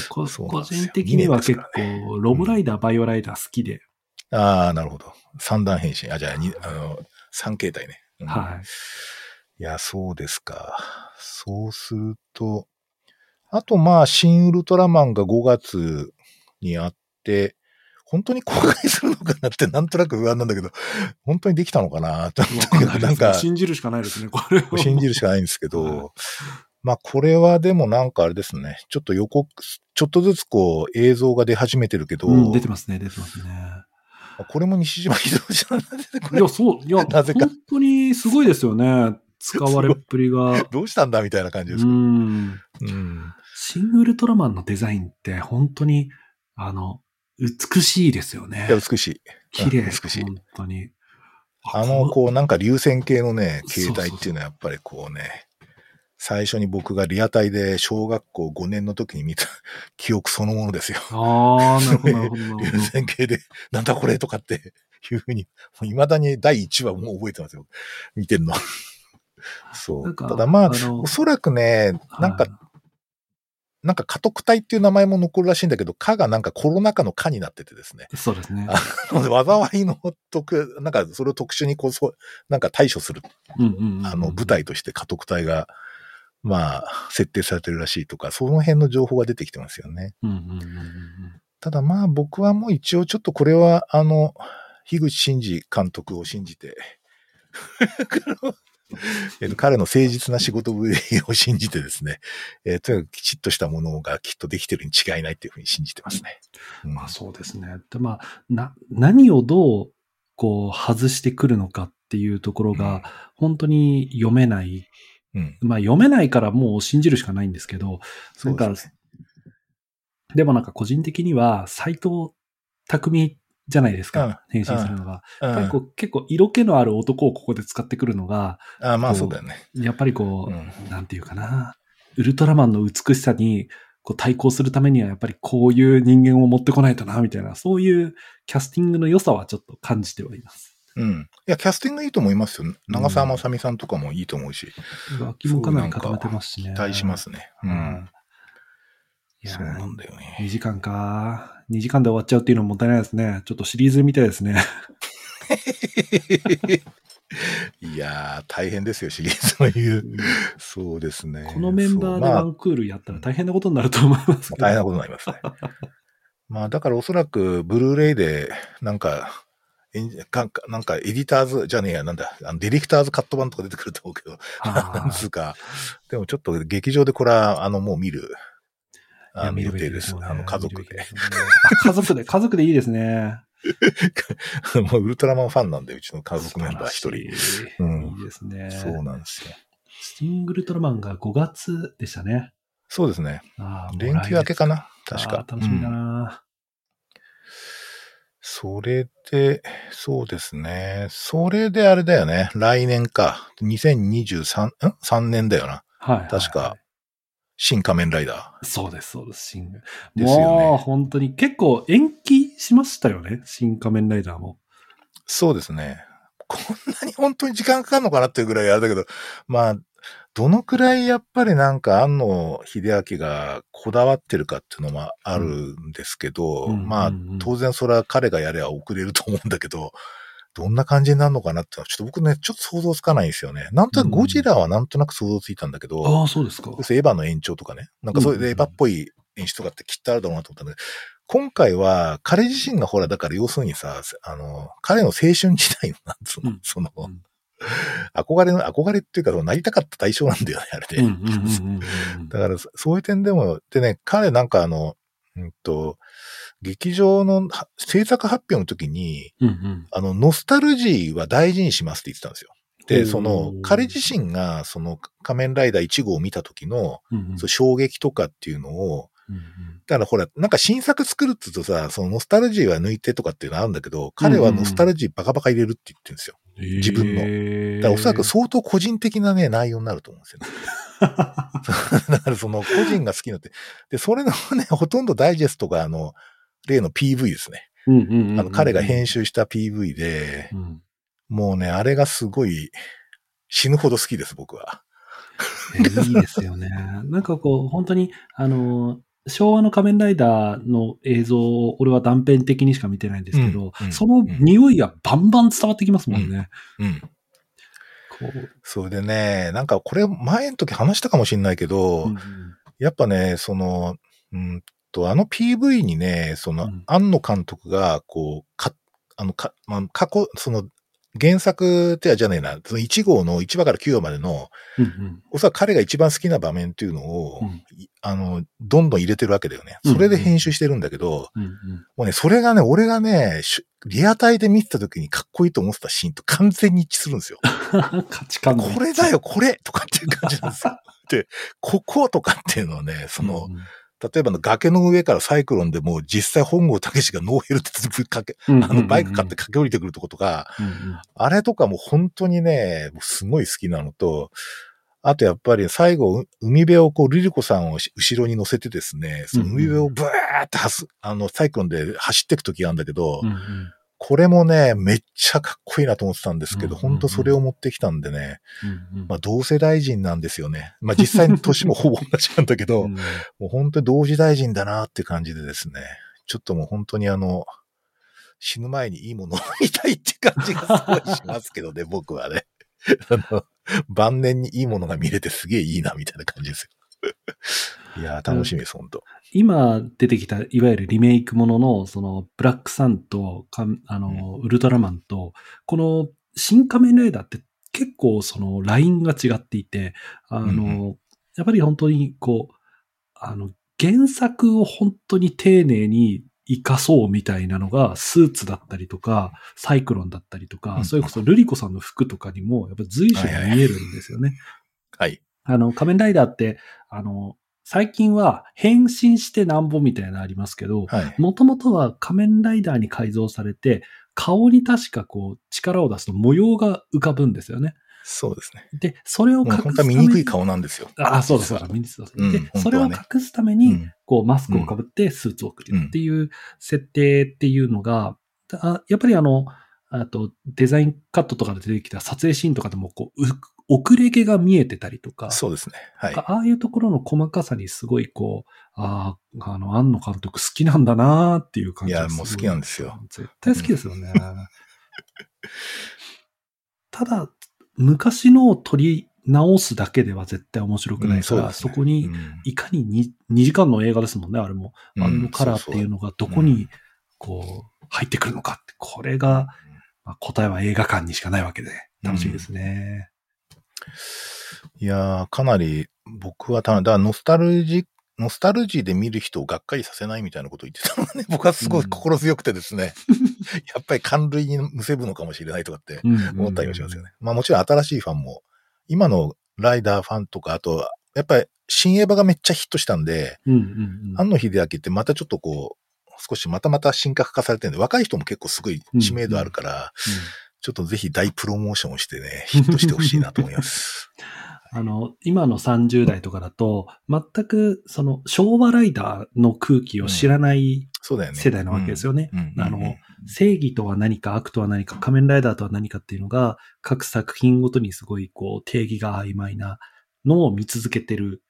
こ個人的には結構、ロボライダー、バイオライダー好きで、ああ、なるほど。三段変身。あ、じゃあ、に、あの、三形態ね。うんはい。いや、そうですか。そうすると、あとまあ、シン・ウルトラマンが5月にあって、本当に公開するのかなってなんとなく不安なんだけど、本当にできたのかなって思ったななんんか、信じるしかないですね、これを。信じるしかないんですけはいど、まあこれはでもなんかあれですね、ちょっと予告、ちょっとずつこう映像が出始めてるけど、うん、出てますね、出てますね。これも西島秀俊なんだ出てこれいや、そう、いや、[LAUGHS] なぜか本当にすごいですよね。使われっぷりが。[LAUGHS] どうしたんだみたいな感じうですけど。ん。うん。シン・ウルトラマンのデザインって本当に、あの、美しいですよねいや、。美しい。綺麗。美しい本当に。あの、こう、なんか流線形のね、そうそうそう形態っていうのはやっぱりこうね、最初に僕がリアタイで小学校5年の時に見た [LAUGHS] 記憶そのものですよ。ああ、なるほど、なるほど、なる流。線形で、[LAUGHS] なんだこれとかっていうふうに、もう未だに第1話もう覚えてますよ。見てんの。そう。ただまあ、おそらくね、なんかはい、なんか家督隊っていう名前も残るらしいんだけど、家がなんかコロナ禍の禍になっててですね。そうですね。災いの特、なんかそれを特殊にこう、そうなんか対処する。あの、舞台として家督隊が、まあ、設定されてるらしいとか、その辺の情報が出てきてますよね。ただまあ、僕はもう一応ちょっとこれは、あの、樋口真嗣監督を信じて、[LAUGHS] [LAUGHS] えっと彼の誠実な仕事ぶりを信じてですね、えーとにかくきちっとしたものがきっとできてるに違いないっていうふうに信じてますね。うんまあそうですね。で、まあ、な、何をどう、こう、外してくるのかっていうところが、本当に読めない。うん。まあ読めないからもう信じるしかないんですけど、そうですね。でもなんか個人的には、斎藤匠じゃないですうんか、変身するのが。うんやっぱりこう結構色気のある男をここで使ってくるのが、あまあそうだよね。やっぱりこう、うんなんていうかな、ウルトラマンの美しさにこう対抗するためにはやっぱりこういう人間を持ってこないとな、みたいな、そういうキャスティングの良さはちょっと感じてはいます。うん。いや、キャスティングいいと思いますよ。長澤まさみさんとかもいいと思うし、脇もかなり固めてますしね。期待しますね。う。うんん。いやそうなんだよね。2時間か。2時間で終わっちゃうっていうのももったいないですね。ちょっとシリーズみたいですね。[LAUGHS] いやー、大変ですよ、シリーズの言う。そうですね。このメンバーでワンクールやったら大変なことになると思いますけど。大変なことになりますね。まあ、だからおそらく、ブルーレイで、なんか、なんか、エディターズ、じゃねえや、なんだ、あのディレクターズカット版とか出てくると思うけど、なんつうか、でもちょっと劇場でこれは、あの、もう見る、あの予定ですねあの、家族で見るべき。すよねあ家族で、家族でいいですね。[LAUGHS] もうウルトラマンファンなんで、うちの家族メンバー一人。うんいいですね。そうなんですよ。シングルトラマンが5月でしたね。そうですね。連休明けかな？確か楽しみだうんな、それで、そうですね。それであれだよね。来年か。2023、ん ?3 年だよな。はいはいはい。確か新仮面ライダそうです、そうです、シング。ですよねもう、本当に結構延期しましたよね？新仮面ライダーも。ー。そうですね。こんなに本当に時間かかるのかなっていうぐらいあれだけど、まあ、どのくらいやっぱりなんか安野秀明がこだわってるかっていうのもあるんですけど、うんまあうんうん当然それは彼がやれば遅れると思うんだけど、どんな感じになるのかなってちょっと僕ね、ちょっと想像つかないんですよね。なんとなくゴジラはなんとなく想像ついたんだけど、ああ、そうですか。エヴァの延長とかね、なんかそういうエヴァっぽい演出とかってきっとあるだろうなと思ったんだけど、今回は彼自身がほら、だから要するにさ、あの、彼の青春時代の、なんつうの、うんその、うん憧れの、憧れっていうか、そのなりたかった対象なんだよね、あれで。うんうんうんうんうん [LAUGHS] だから、そそういう点でも、でね、彼なんかあの、うんと、劇場のは制作発表の時に、うんうん。あの、ノスタルジーは大事にしますって言ってたんですよ。で、その、彼自身が、その、仮面ライダー1号を見た時の、うんうんそう衝撃とかっていうのを、うんうんだからほら、なんか新作作るって言うとさ、そのノスタルジーは抜いてとかっていうのあるんだけど、彼はノスタルジーバカバカ入れるって言ってるんですよ。自分のだからおそらく相当個人的なね、内容になると思うんですよね。[LAUGHS] だからその個人が好きになって。で、それのね、ほとんどダイジェストがあの、例の PV ですね。うんうんうんうんあの、彼が編集した PV で、うんもうね、あれがすごい死ぬほど好きです、僕は。いいですよね。[LAUGHS] なんかこう、本当に、あの、昭和の仮面ライダーの映像を俺は断片的にしか見てないんですけど、うんうんその匂いがバンバン伝わってきますもんね。うん。こうそれでね、なんかこれ前の時話したかもしれないけど、やっぱね、その、うんと、あの PV にね、その、うん。庵野監督が、こう、か、あの、か、まあ、過去、その、原作ってはじゃねえな、その1号の1話から9話までの、うんうん。おそらく彼が一番好きな場面っていうのを、うん。いあの、どんどん入れてるわけだよね。うんそれで編集してるんだけど、うんうん。もうね、それがね、俺がね、しリアタイで見てた時にかっこいいと思ってたシーンと完全に一致するんですよ。[LAUGHS] 価値観のこれだよ、これとかっていう感じなんですよ。[LAUGHS] で、こことかっていうのはね、その、うん例えばの崖の上からサイクロンでもう実際本郷武史がノーヘルってかけ、うんあのバイク買って駆け下りてくるとことか、うんうんあれとかも本当にね、すごい好きなのと、あとやっぱり最後、う海辺をこう、リリコさんをし後ろに乗せてですね、その海辺をブワーってはす、あの、サイクロンで走っていく時があるんだけど、うんうんこれもね、めっちゃかっこいいなと思ってたんですけど、うんうんうん本当それを持ってきたんでね、うんうんまあ同世代人なんですよね。まあ実際に年も [LAUGHS] ほぼ同じなんだけど、うんもう本当に同時大臣だなって感じでですね、ちょっともう本当にあの、死ぬ前にいいものを見たいって感じがすごいしますけどね、僕はね。あの、晩年にいいものが見れてすげえいいなみたいな感じですよ。いやー楽しみです、本当。今出てきた、いわゆるリメイクものの、その、ブラックサンと、かあの、ウルトラマンと、この、新仮面ライダーって結構その、ラインが違っていて、あの、うんやっぱり本当に、こう、あの、原作を本当に丁寧に活かそうみたいなのが、スーツだったりとか、サイクロンだったりとか、うんそれこそルリコさんの服とかにも、やっぱ随所に見えるんですよね。はい。あの、仮面ライダーって、あの、最近は変身してなんぼみたいなのありますけど、はい。もともとは仮面ライダーに改造されて、顔に確かこう力を出すと模様が浮かぶんですよね。そうですね。で、それを隠すために。本当は見にくい顔なんですよ。ああ、そうです。見にくい顔うんで、それを隠すために、うん。こう、マスクをかぶってスーツを着るっていう設定っていうのが、あやっぱりあの、あと、デザインカットとかで出てきた撮影シーンとかでも、こう、う遅れ毛が見えてたりとか、そうですね。はい。ああいうところの細かさにすごいこう、ああ、あの、庵野監督好きなんだなーっていう感じがいやもう好きなんですよ。絶対好きですよね。ただ、昔のを撮り直すだけでは絶対面白くないから、うんそねそこに、うんいかに 2, 2時間の映画ですもんね、あれも。うんあのカラーっていうのがどこに、こう、入ってくるのかって、これが、まあ、答えは映画館にしかないわけで、楽しみですね。いやー、かなり僕はただ、だからノスタルジー、ノスタルジーで見る人をがっかりさせないみたいなことを言ってたのがね、[LAUGHS] 僕はすごい心強くてですね、[LAUGHS] やっぱり感類にむせぶのかもしれないとかってうん思ったりもしますよね。まあもちろん新しいファンも、今のライダーファンとか、あと、やっぱり新エヴァがめっちゃヒットしたんで、うんうんうん。庵野秀明ってまたちょっとこう、少しまたまた神格化されてるんで、若い人も結構すごい知名度あるから、ちょっとぜひ大プロモーションをしてね、ヒットしてほしいなと思います。[LAUGHS] あの、今の30代とかだと、全くその昭和ライダーの空気を知らない。世代なわけですよね。あの、正義とは何か悪とは何か仮面ライダーとは何かっていうのが各作品ごとにすごいこう定義が曖昧なのを見続けてる。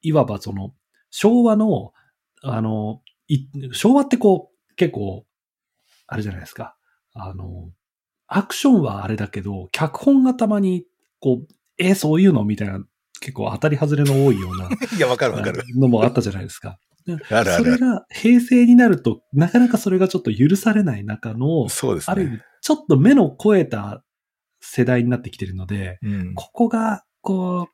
いわばその昭和の、あの、い昭和ってこう結構、あれじゃないですか。あの、アクションはあれだけど、脚本がたまにこう、えそういうのみたいな結構当たり外れの多いような [LAUGHS] いや、わかるわかる。のもあったじゃないですか。あるある。それが平成になると、なかなかそれがちょっと許されない中の、そうですある意味ね。、ちょっと目の超えた世代になってきてるので、うん。ここが、こ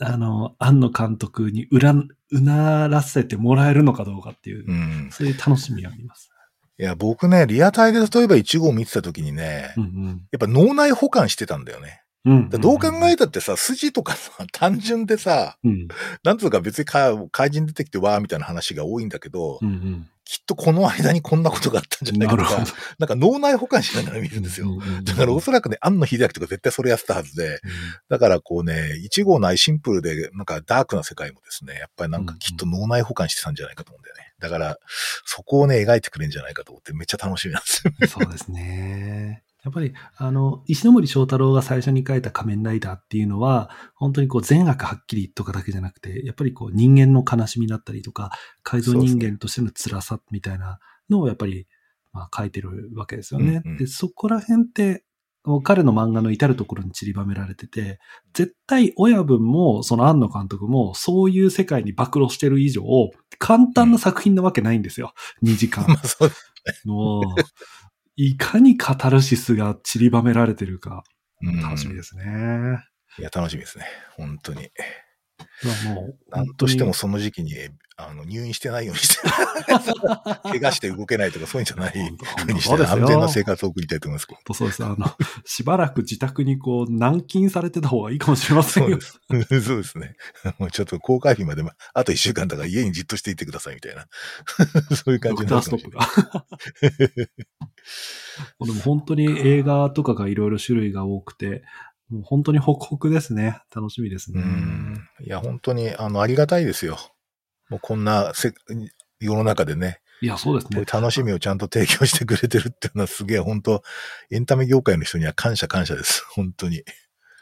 う、あの、庵野監督にうら、うならせてもらえるのかどうかっていう、うん。そういう楽しみがあります。いや、僕ね、リアタイで例えば1号見てた時にね、うんうん。やっぱ脳内保管してたんだよね。うん。だどう考えたってさ、筋とかさ、[LAUGHS] 単純でさ、うん。なんつうか別にか怪人出てきてわーみたいな話が多いんだけど、うんうん。きっとこの間にこんなことがあったんじゃないかとかなんか脳内保管しながら見るんですよ。うんうんうん。だからおそらくね、庵野秀明とか絶対それやってたはずで、だからこうね、一号ないシンプルで、なんかダークな世界もですね、やっぱりなんかきっと脳内保管してたんじゃないかと思うんだよね。だから、そこをね、描いてくれるんじゃないかと思って、めっちゃ楽しみなんですよ。う [LAUGHS] んそうですね。やっぱり、あの、石森章太郎が最初に書いた仮面ライダーっていうのは、本当にこう善悪はっきりとかだけじゃなくて、やっぱりこう人間の悲しみだったりとか、改造人間としての辛さみたいなのをやっぱり、まあ書いてるわけですよね。うんうんで、そこら辺って、彼の漫画の至るところに散りばめられてて、絶対親分も、その庵野監督も、そういう世界に暴露してる以上、簡単な作品なわけないんですよ。2時間 [LAUGHS] もう、いかにカタルシスが散りばめられてるか、うん楽しみですね。いや、楽しみですね。本当に。なんとしてもその時期に、あの、入院してないようにして、[LAUGHS] 怪我して動けないとかそういうんじゃない本当ふうにして、安全な生活を送りたいと思いますけど。そうです。あの、しばらく自宅にこう、軟禁されてた方がいいかもしれませんよそうで。す。そうですね。もうちょっと公開日まで、あと一週間だから家にじっとしていてくださいみたいな。[LAUGHS] そういう感ドクタが。[LAUGHS] でも本当に映画とかがいろいろ種類が多くて、もう本当にホクホクですね。楽しみですね。ん。いや、本当に、あの、ありがたいですよ。もうこんなせ世の中でね、いや、そうですね。楽しみをちゃんと提供してくれてるっていうのはすげえ、本当エンタメ業界の人には感謝感謝です。本当に。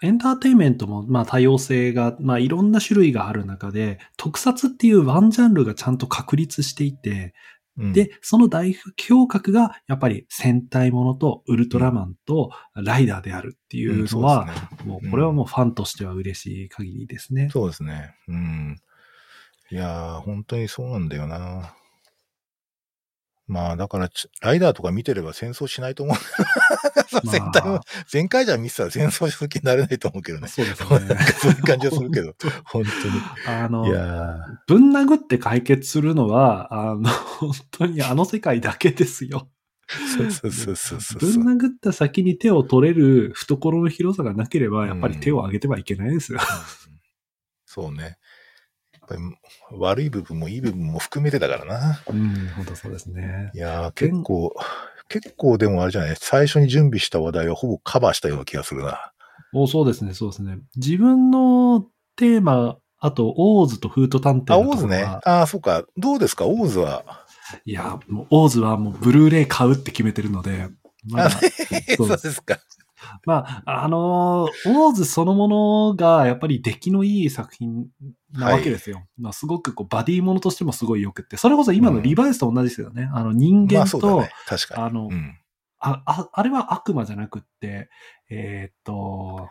エンターテインメントも、まあ多様性が、まあいろんな種類がある中で、特撮っていうワンジャンルがちゃんと確立していて、うん、で、その代表格が、やっぱり戦隊ものとウルトラマンとライダーであるっていうのは、もうこれはもうファンとしては嬉しい限りですね。そうですね。うん。いやー、本当にそうなんだよな。まあ、だからち、ライダーとか見てれば戦争しないと思う。[LAUGHS] まあ戦隊も、前回じゃ見てたら戦争する気になれないと思うけどね。そうですね。[LAUGHS] そういう感じはするけど、[LAUGHS] 本あの当に。い、やぶん殴って解決するのは、あの、本当にあの世界だけですよ。ー、そうそうそうそうぶそう。ん殴った先に手を取れる懐の広さがなければ、やっぱり手を挙げてはいけないですよ。うんそうね。ぱり悪い部分もいい部分も含めてだからな。うん、本当そうですね。いやー、結構、結構でもあれじゃない？最初に準備した話題をほぼカバーしたような気がするな。おそうですね、そうですね。自分のテーマ、あと、オーズとフート探偵あ、オーズね。がああ、そうか。どうですか？オーズは。いや、もう、オーズはもう、ブルーレイ買うって決めてるので、まあ [LAUGHS] そうですか。まあ、あのーオーズそのものが、やっぱり出来のいい作品なわけですよ。まあ、すごくこう、バディものとしてもすごい良くって、それこそ今のリバイスと同じですよね。あの、人ま間と、あそうだね。確かに。あの、うん。あ、あ、あれは悪魔じゃなくって、えーっと、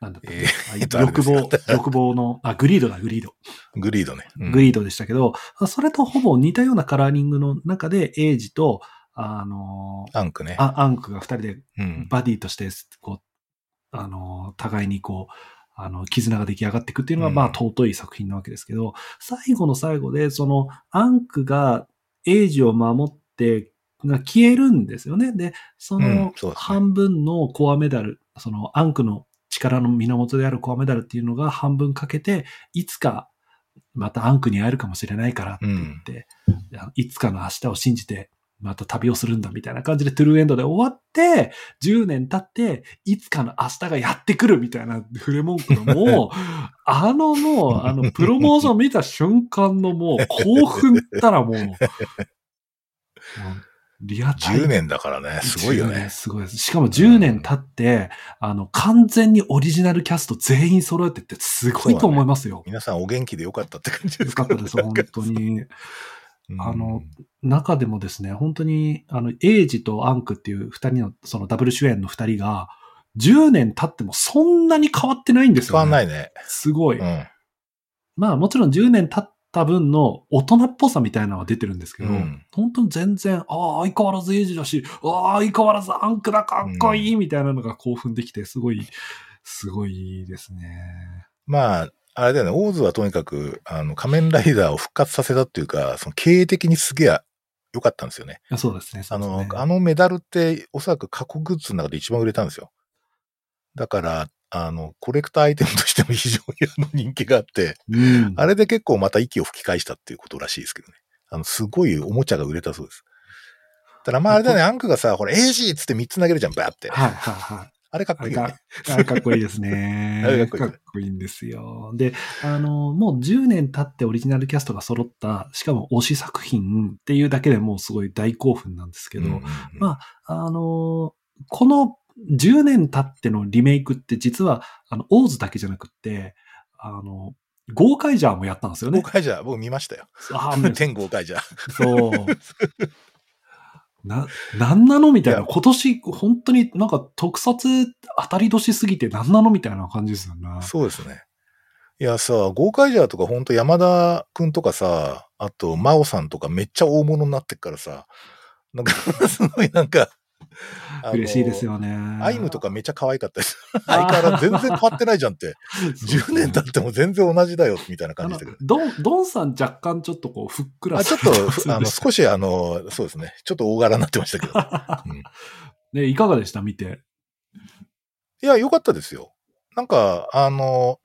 なんだったっけ、えあー欲望、欲望の、あ、グリードだ、グリード。グリードね。うんグリードでしたけど、それとほぼ似たようなカラーリングの中で、エイジと、あのアンクね。あアンクが二人でうん。バディとして、こう、あの互いにこう、あの、絆が出来上がっていくっていうのが、うんまあ、尊い作品なわけですけど、最後の最後で、その、アンクがエイジを守って、が消えるんですよね。で、そうんの半分のコアメダル、そのアンクの力の源であるコアメダルっていうのが半分かけて、いつかまたアンクに会えるかもしれないからって言って、いやいつかの明日を信じて、また旅をするんだみたいな感じでトゥルーエンドで終わって、10年経って、いつかの明日がやってくるみたいな触れ文句のもう、[LAUGHS] あのもう、あの、プロモーション見た瞬間のもう、興奮ったらもう、もうリアタイ10年だからね。すごいよ10年ね。すごいです。しかも10年経って、あの、完全にオリジナルキャスト全員揃えてってすごいと思いますよ。皆さんお元気でよかったって感じでよすか？かったです、本当。に。[LAUGHS] うんあの、中でもですね、本当に、あの、エイジとアンクっていう二人の、そのダブル主演の二人が、10年経ってもそんなに変わってないんです変よ、ね。わんないね。すごい。うん。まあもちろん10年経った分の大人っぽさみたいなのは出てるんですけど、うん本当に全然、ああ、相変わらずエイジだし、ああ、相変わらずアンクだ、かっこいい、みたいなのが興奮できて、すごい、すごいですね。まあ、あれだよね、オーズはとにかく、あの、仮面ライダーを復活させたっていうか、その経営的にすげえ良かったんですよね。そうですね。すねの、あのメダルって、おそらく過去グッズの中で一番売れたんですよ。だから、あの、コレクターアイテムとしても非常にあの人気があって、うん。あれで結構また息を吹き返したっていうことらしいですけどね。あの、すごいおもちゃが売れたそうです。ただまああれだね、アンクがさ、ほら、AG っつって3つ投げるじゃん、バーって。はいはいはい。あれかっこいいね。あれかっこいいですね。[LAUGHS] あれかっこいいかっこいいんですよ。で、あの、もう10年経ってオリジナルキャストが揃った、しかも推し作品っていうだけでもうすごい大興奮なんですけど、うんうんうんまあの、この10年経ってのリメイクって実は、あの、オーズだけじゃなくって、あの、ゴーカイジャーもやったんですよね豪。快じゃ、僕見ましたよ。あー天豪快じゃ。そう。[LAUGHS] な、なんなのみたいな。今年、本当になんか特撮当たり年すぎてなんなのみたいな感じですよね。そうですね。いやさ、豪快じゃとかほんと山田くんとかさ、あと、真央さんとかめっちゃ大物になってっからさ、なんか、[LAUGHS] すごいなんか、嬉しいですよね。アイムとかめっちゃ可愛かったです。相変わらず全然変わってないじゃんって。10年経っても全然同じだよ、みたいな感じでしたけど。ドン、ドンさん若干ちょっとこう、ふっくらあちょっと、ふあの、少しあの、そうですね。ちょっと大柄になってましたけど。[LAUGHS] うんね、いかがでした？見て。いや、良かったですよ。なんか、あの、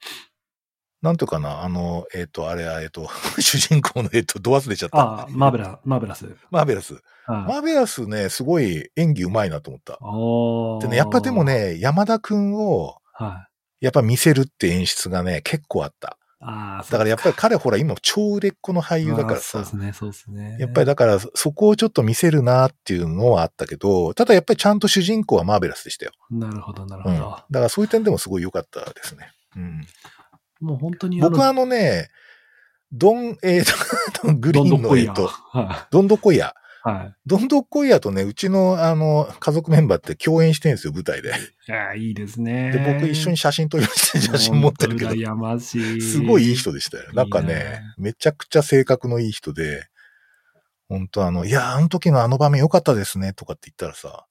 なんていうかな、あの、えっ、と、あれは、えっ、と、[LAUGHS] 主人公の、えっ、と、ド忘れちゃった。ああ、マーベラ、マーベラス。マーベラス。はいマーベラスね、すごい演技うまいなと思った。でね、やっぱでも、ね、山田くんを、はい。やっぱ見せるって演出がね、結構あった。ああ、だからやっぱり彼ほら今超売れっ子の俳り優だからさそうで。すね、そうですね。やっぱりだからそこをちょっと見せるなっていうのはあったけど、ただやっぱりちゃんと主人公はマーベラスでしたよ。なるほど、なるほうん。ど。だからそういう点でもすごい良かったですね。うん。もう本当に僕はあのね、ドン、えーと、[LAUGHS] グリどんーンの、どんこいや。えっと、はドンドコイヤ。い。はい。ドンドコイヤとね、うちのあの、家族メンバーって共演してるんですよ、舞台で。いや、いいですね。で、僕一緒に写真撮りまして、写真持ってるけど羨ましい。すごいいい人でしたよ。なんかね、めちゃくちゃ性格のいい人で、本当あの、いや、あの時のあの場面良かったですね、とかって言ったらさ、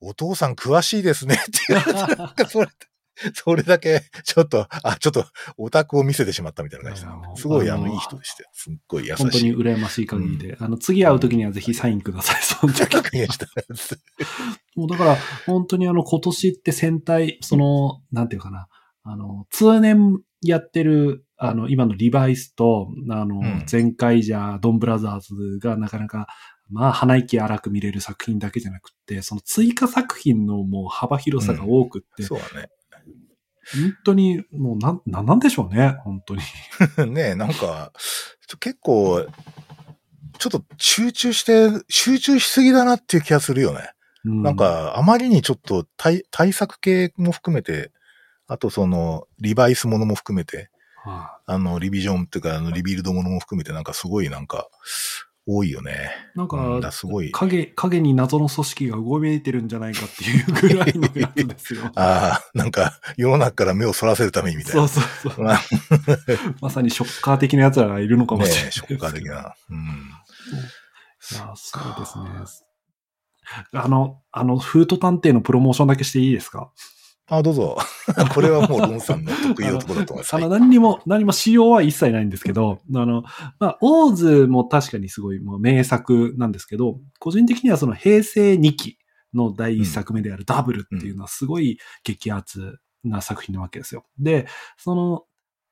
お父さん詳しいですね、って言われて、なんかそれ、[LAUGHS] それだけ、ちょっと、あ、ちょっと、オタクを見せてしまったみたいな感じでいやもうすごい、あの、いい人でしたよ。すっごい優本当にしい。羨ましい限りで。あの、次会う時にはぜひサインください。その時確認したやつ。[LAUGHS] もうだから、本当にあの、今年って戦隊、その、なんていうかな、あの、通年やってる、あの、今のリバイスと、あの、ん前回じゃ、ドンブラザーズがなかなか、まあ、鼻息荒く見れる作品だけじゃなくって、その追加作品のもう幅広さが多くって、そうだね。本当に、もうなん、なんなんでしょうね、本当に。[LAUGHS] ねえ、なんか、結構、ちょっと集中して、集中しすぎだなっていう気がするよね。うなん、か、あまりにちょっと対対策系も含めて、あとその、リバイスものも含めて、はあの、リビジョンっていうか、あの、リビルドものも含めて、なんかすごいなんか、多いよね。いなんか、うんだすごい。影、影に謎の組織がうごめいてるんじゃないかっていうぐらいのやつですよ。[LAUGHS] ああ、なんか、世の中から目をそらせるためにみたいな。そうそうそう。[LAUGHS] まさにショッカー的な奴らがいるのかもねしれない。え、ショッカー的。な。うん。いや、そうですね。あの、あの、フート探偵のプロモーションだけしていいですか？あ、どうぞ。[LAUGHS] これはもうロンさんの得意なところだと思います。[LAUGHS] あの、何にも、何も仕様は一切ないんですけど、あの、まあ、オーズも確かにすごいもう名作なんですけど、個人的にはその平成2期の第一作目であるダブルっていうのはすごい激アツな作品なわけですよ。で、その、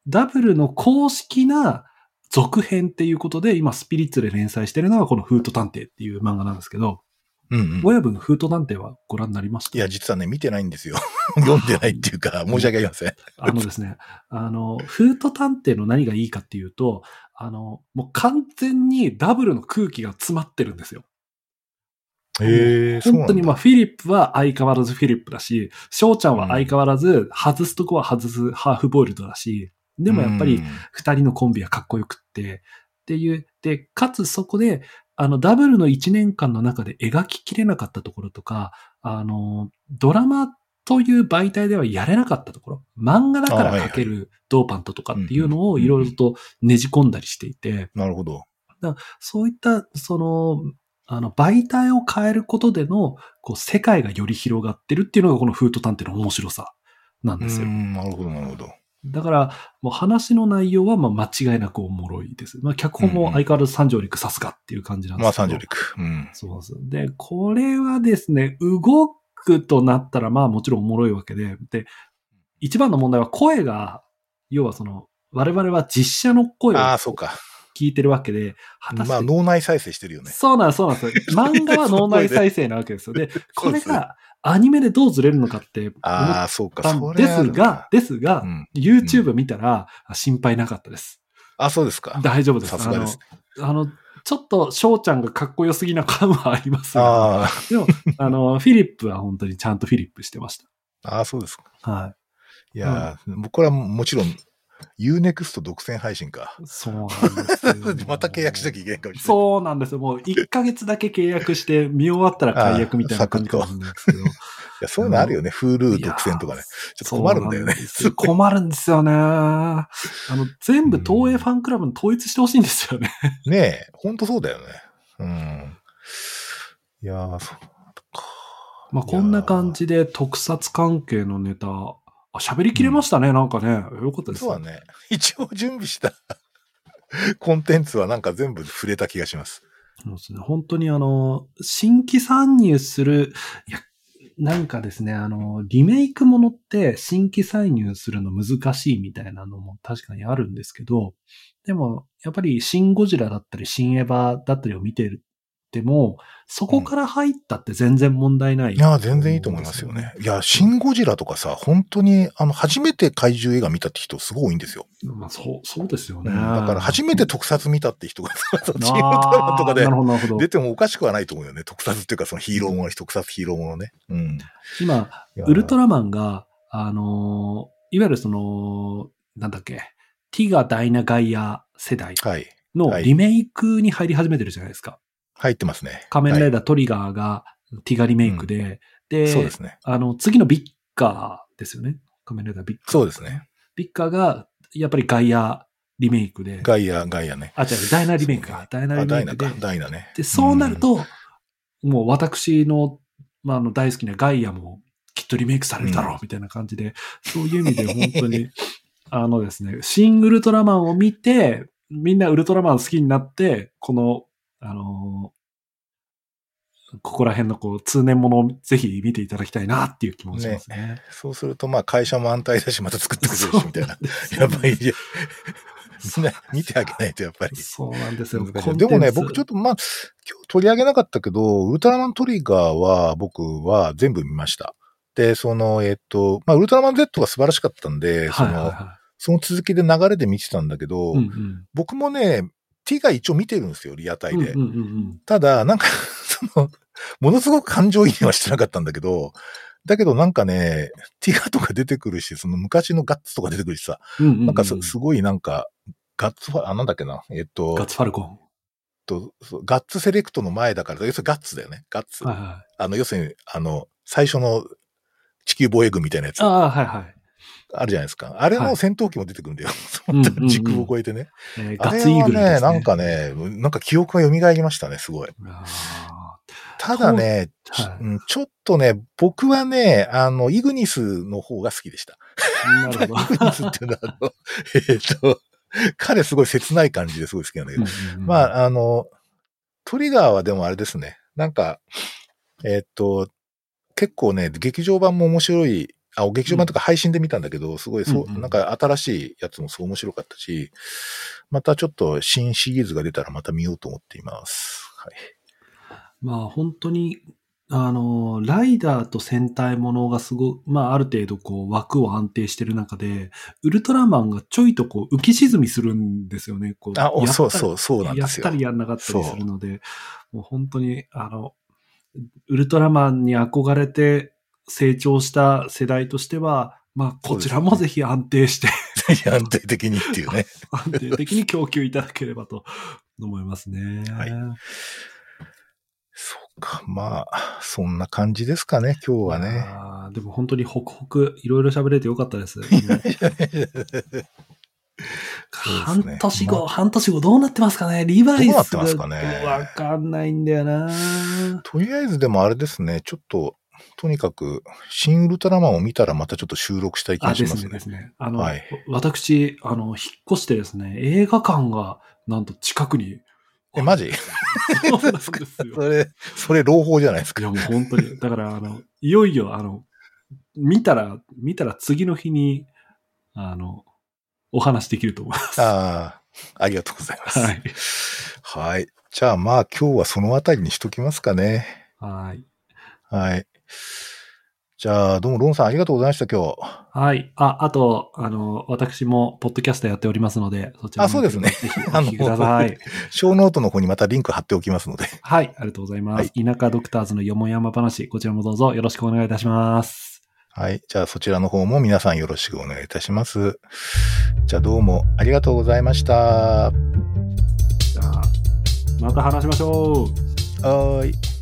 ダブルの公式な続編っていうことで、今スピリッツで連載してるのがこのフート探偵っていう漫画なんですけど、うんうん。親分フート探偵はご覧になりました？いや、実はね、見てないんですよ。[LAUGHS] 読んでないっていうか、申し訳ありません。あのですね、[LAUGHS] あの、フート探偵の何がいいかっていうと、あの、もう完全にダブルの空気が詰まってるんですよ。へえ。本当にまあ、フィリップは相変わらずフィリップだし、翔ちゃんは相変わらず外すとこは外すハーフボイルドだし、でもやっぱりうん二人のコンビはかっこよくって、っていう、で、かつそこで、あの、ダブルの一年間の中で描ききれなかったところとか、あの、ドラマという媒体ではやれなかったところ、漫画だから描けるドーパントとかっていうのをいろいろとねじ込んだりしていて、なるほど。そういった、その、あの、媒体を変えることでの、こう、世界がより広がってるっていうのがこのフート探偵の面白さなんうですよ。ん、なるほど、なるほど。だから、もう話の内容はまあ間違いなくおもろいです。まあ脚本も相変わらず三条陸さすがっていう感じなんでまあ、すけど。三条陸。うん。そうです。で、これはですね、動くとなったらまあもちろんおもろいわけで、で、一番の問題は声が、要はその、我々は実写の声をああ、そうか。聞いてるわけで、果たして、まあ、脳内再生してるよね。そうなんです、そうなんですよ。[LAUGHS] 漫画は脳内再生なわけですよ。で、これがアニメでどうずれるのかって思ああ、っそうか。それあるなですが、、ですが、うん YouTube 見たら心配なかったです。あ、そうですか。大丈夫です。さすがです。あの、あのちょっと翔ちゃんがかっこよすぎな感はありますが、あでも、あの、フィリップは本当にちゃんとフィリップしてましあ、ああ、そうですか。た。はいやー、僕はもちろん、Unext 独占配信か。い。そうなんですよ [LAUGHS] また契約しなきゃいけないかもしれない。そうなんですよ。もう1ヶ月だけ契約して [LAUGHS] 見終わったら解約みたいな感じないですけど。いや、そういうのあるよね。Hulu 独占とかね。ちょっと困るんだよね困るんですよね。あの、全部東映ファンクラブに統一してほしいんですよね。ねえ、ほんとそうだよね。うん。いやー、そうか。まあ、こんな感じで特撮関係のネタ、あ、喋りきれましたね、なんかね。よかったです。そうだね。[LAUGHS] 一応準備した [LAUGHS] コンテンツはなんか全部触れた気がします。そうですね。本当にあの、新規参入する、いや、なんかですね、あの、リメイクものって新規参入するの難しいみたいなのも確かにあるんですけど、でも、やっぱりシン・ゴジラだったり、シン・エヴァだったりを見てるっても、そこから入ったって全然問題ない。いやー、全然いいと思いますよね。いや、シン・ゴジラとかさ、本当に、あの、初めて怪獣映画見たって人すごい多いんですよ。まあ、そう、そうですよね。うんだから、初めて特撮見たって人が、そのチームあドラマとかで。出てもおかしくはないと思うよね。特撮っていうか、そのヒーローもの、特撮ヒーローものね。うん。今、ウルトラマンが、あのーいわゆるその、なんだっけ、ティガ・ダイナ・ガイア世代はい。のはいリメイクに入り始めてるじゃないですか。入ってますね。仮面ライはダートリガーがティガリメイクで、で、いそうですね。あの、次のビッカーですよね。仮面ライダービッカー。そうですね。ビッカーが、やっぱりガイアリメイクで、ガイア、ガイアね。あ、違う、ダイナリメイクか。ダイナあ、リメイクでダイナか。。ダイナね。で、そうなると、もう私の、まあ、あの大好きなガイアもきっとリメイクされるだろう、うんみたいな感じで、そういう意味で本当に、[LAUGHS] あのですね、シン・ウルトラマンを見て、みんなウルトラマン好きになって、この、あのーここら辺のこう、通年ものをぜひ見ていただきたいなっていう気もしますね。そうすると、まあ、会社も安泰だし、また作ってくれるし、みたいな。[LAUGHS] やっぱり、みんな見てあげないと、やっぱり。そうなんですよ。でもね、僕ちょっと、と、まあ、今日取り上げなかったけど、ウルトラマントリガーは僕は全部見ました。で、その、えっと、まあ、ウルトラマン Z が素晴らしかったんで、その、はいはいはその続きで流れで見てたんだけど、い。うんうん。僕もね、T が一応見てるんですよ、リアタイで。うんうんうんうん。ただ、なんか、[LAUGHS] その、ものすごく感情移入はしてなかったんだけど、だけどなんかね、ティガとか出てくるし、その昔のガッツとか出てくるしさ、うんうんうんなんかすすごいなんか、ガッツファ、あ、なんだっけな、えっと、ガッツファルコン。とガッツセレクトの前だから、要するにガッツだよね。ガッツ。はいはい。あの、要するに、あの、最初の地球防衛軍みたいなやつあああ、はいはい。るじゃないですか。あれはいの戦闘機も出てくるんだよ。[LAUGHS] うんうんうん時空を超えてね。えーあれガッツイーグルはね、ね。なんかね、なんか記憶が蘇りましたね、すごい。あただね、ーはいうんちょっとね、僕はね、あの、イグニスの方が好きでした。なるほど。[LAUGHS] イグニスっていうのは、あの、[LAUGHS] えっと、彼すごい切ない感じですごい好きなんだけど、まあ、あ、あの、トリガーはでもあれですね。なんか、えっと、結構ね、劇場版も面白い、あ、劇場版とか配信で見たんだけど、すごいそう、なんか新しいやつもすごい面白かったし、またちょっと新シリーズが出たらまた見ようと思っています。はい。まあ本当に、あの、ライダーと戦隊ものがすご、まあある程度こう枠を安定してる中で、ウルトラマンがちょいとこう浮き沈みするんですよね。こうあ、そうそう、そうなんですよやった。りやんなかったりするので、もう本当に、あの、ウルトラマンに憧れて成長した世代としては、まあこちらもぜひ安定して、[LAUGHS] 安定的にっていうね。[LAUGHS] 安定的に供給いただければと思いますね。はいそうか。まあ、そんな感じですかね、今日はね。あーでも本当にホクホク、いろいろ喋れてよかったです。[LAUGHS] 半年後、まあ半年後どうなってますかねリバイスどうなってますかねわかんないんだよなとりあえずでもあれですね、ちょっと、とにかく、新ウルトラマンを見たらまたちょっと収録したい気がしますね。ですね。あの、はい私、あの、引っ越してですね、映画館が、なんと近くに。え、マジ？[LAUGHS] そうなんですよ。それ、それ朗報じゃないですか。いや、もう本当に。だから、あの、いよいよ、あの、見たら、見たら次の日に、あの、お話できると思います。ああ、ありがとうございます。はい。はい。じゃあまあ今日はそのあたりにしときますかね。はい。はい。じゃあどうもロンさんありがとうございました、今日。はい。あ、あと、あの、私も、ポッドキャストやっておりますので、そちらもあそうですねぜひお聞きくださ [LAUGHS] い。ショーノートの方にまたリンク貼っておきますので。はい。ありがとうございます。田舎ドクターズのよもやま話、こちらもどうぞよろしくお願いいたします。はい。じゃあそちらの方も皆さんよろしくお願いいたします。じゃあどうもありがとうございました。はじゃあ、また話しましょう。ーい。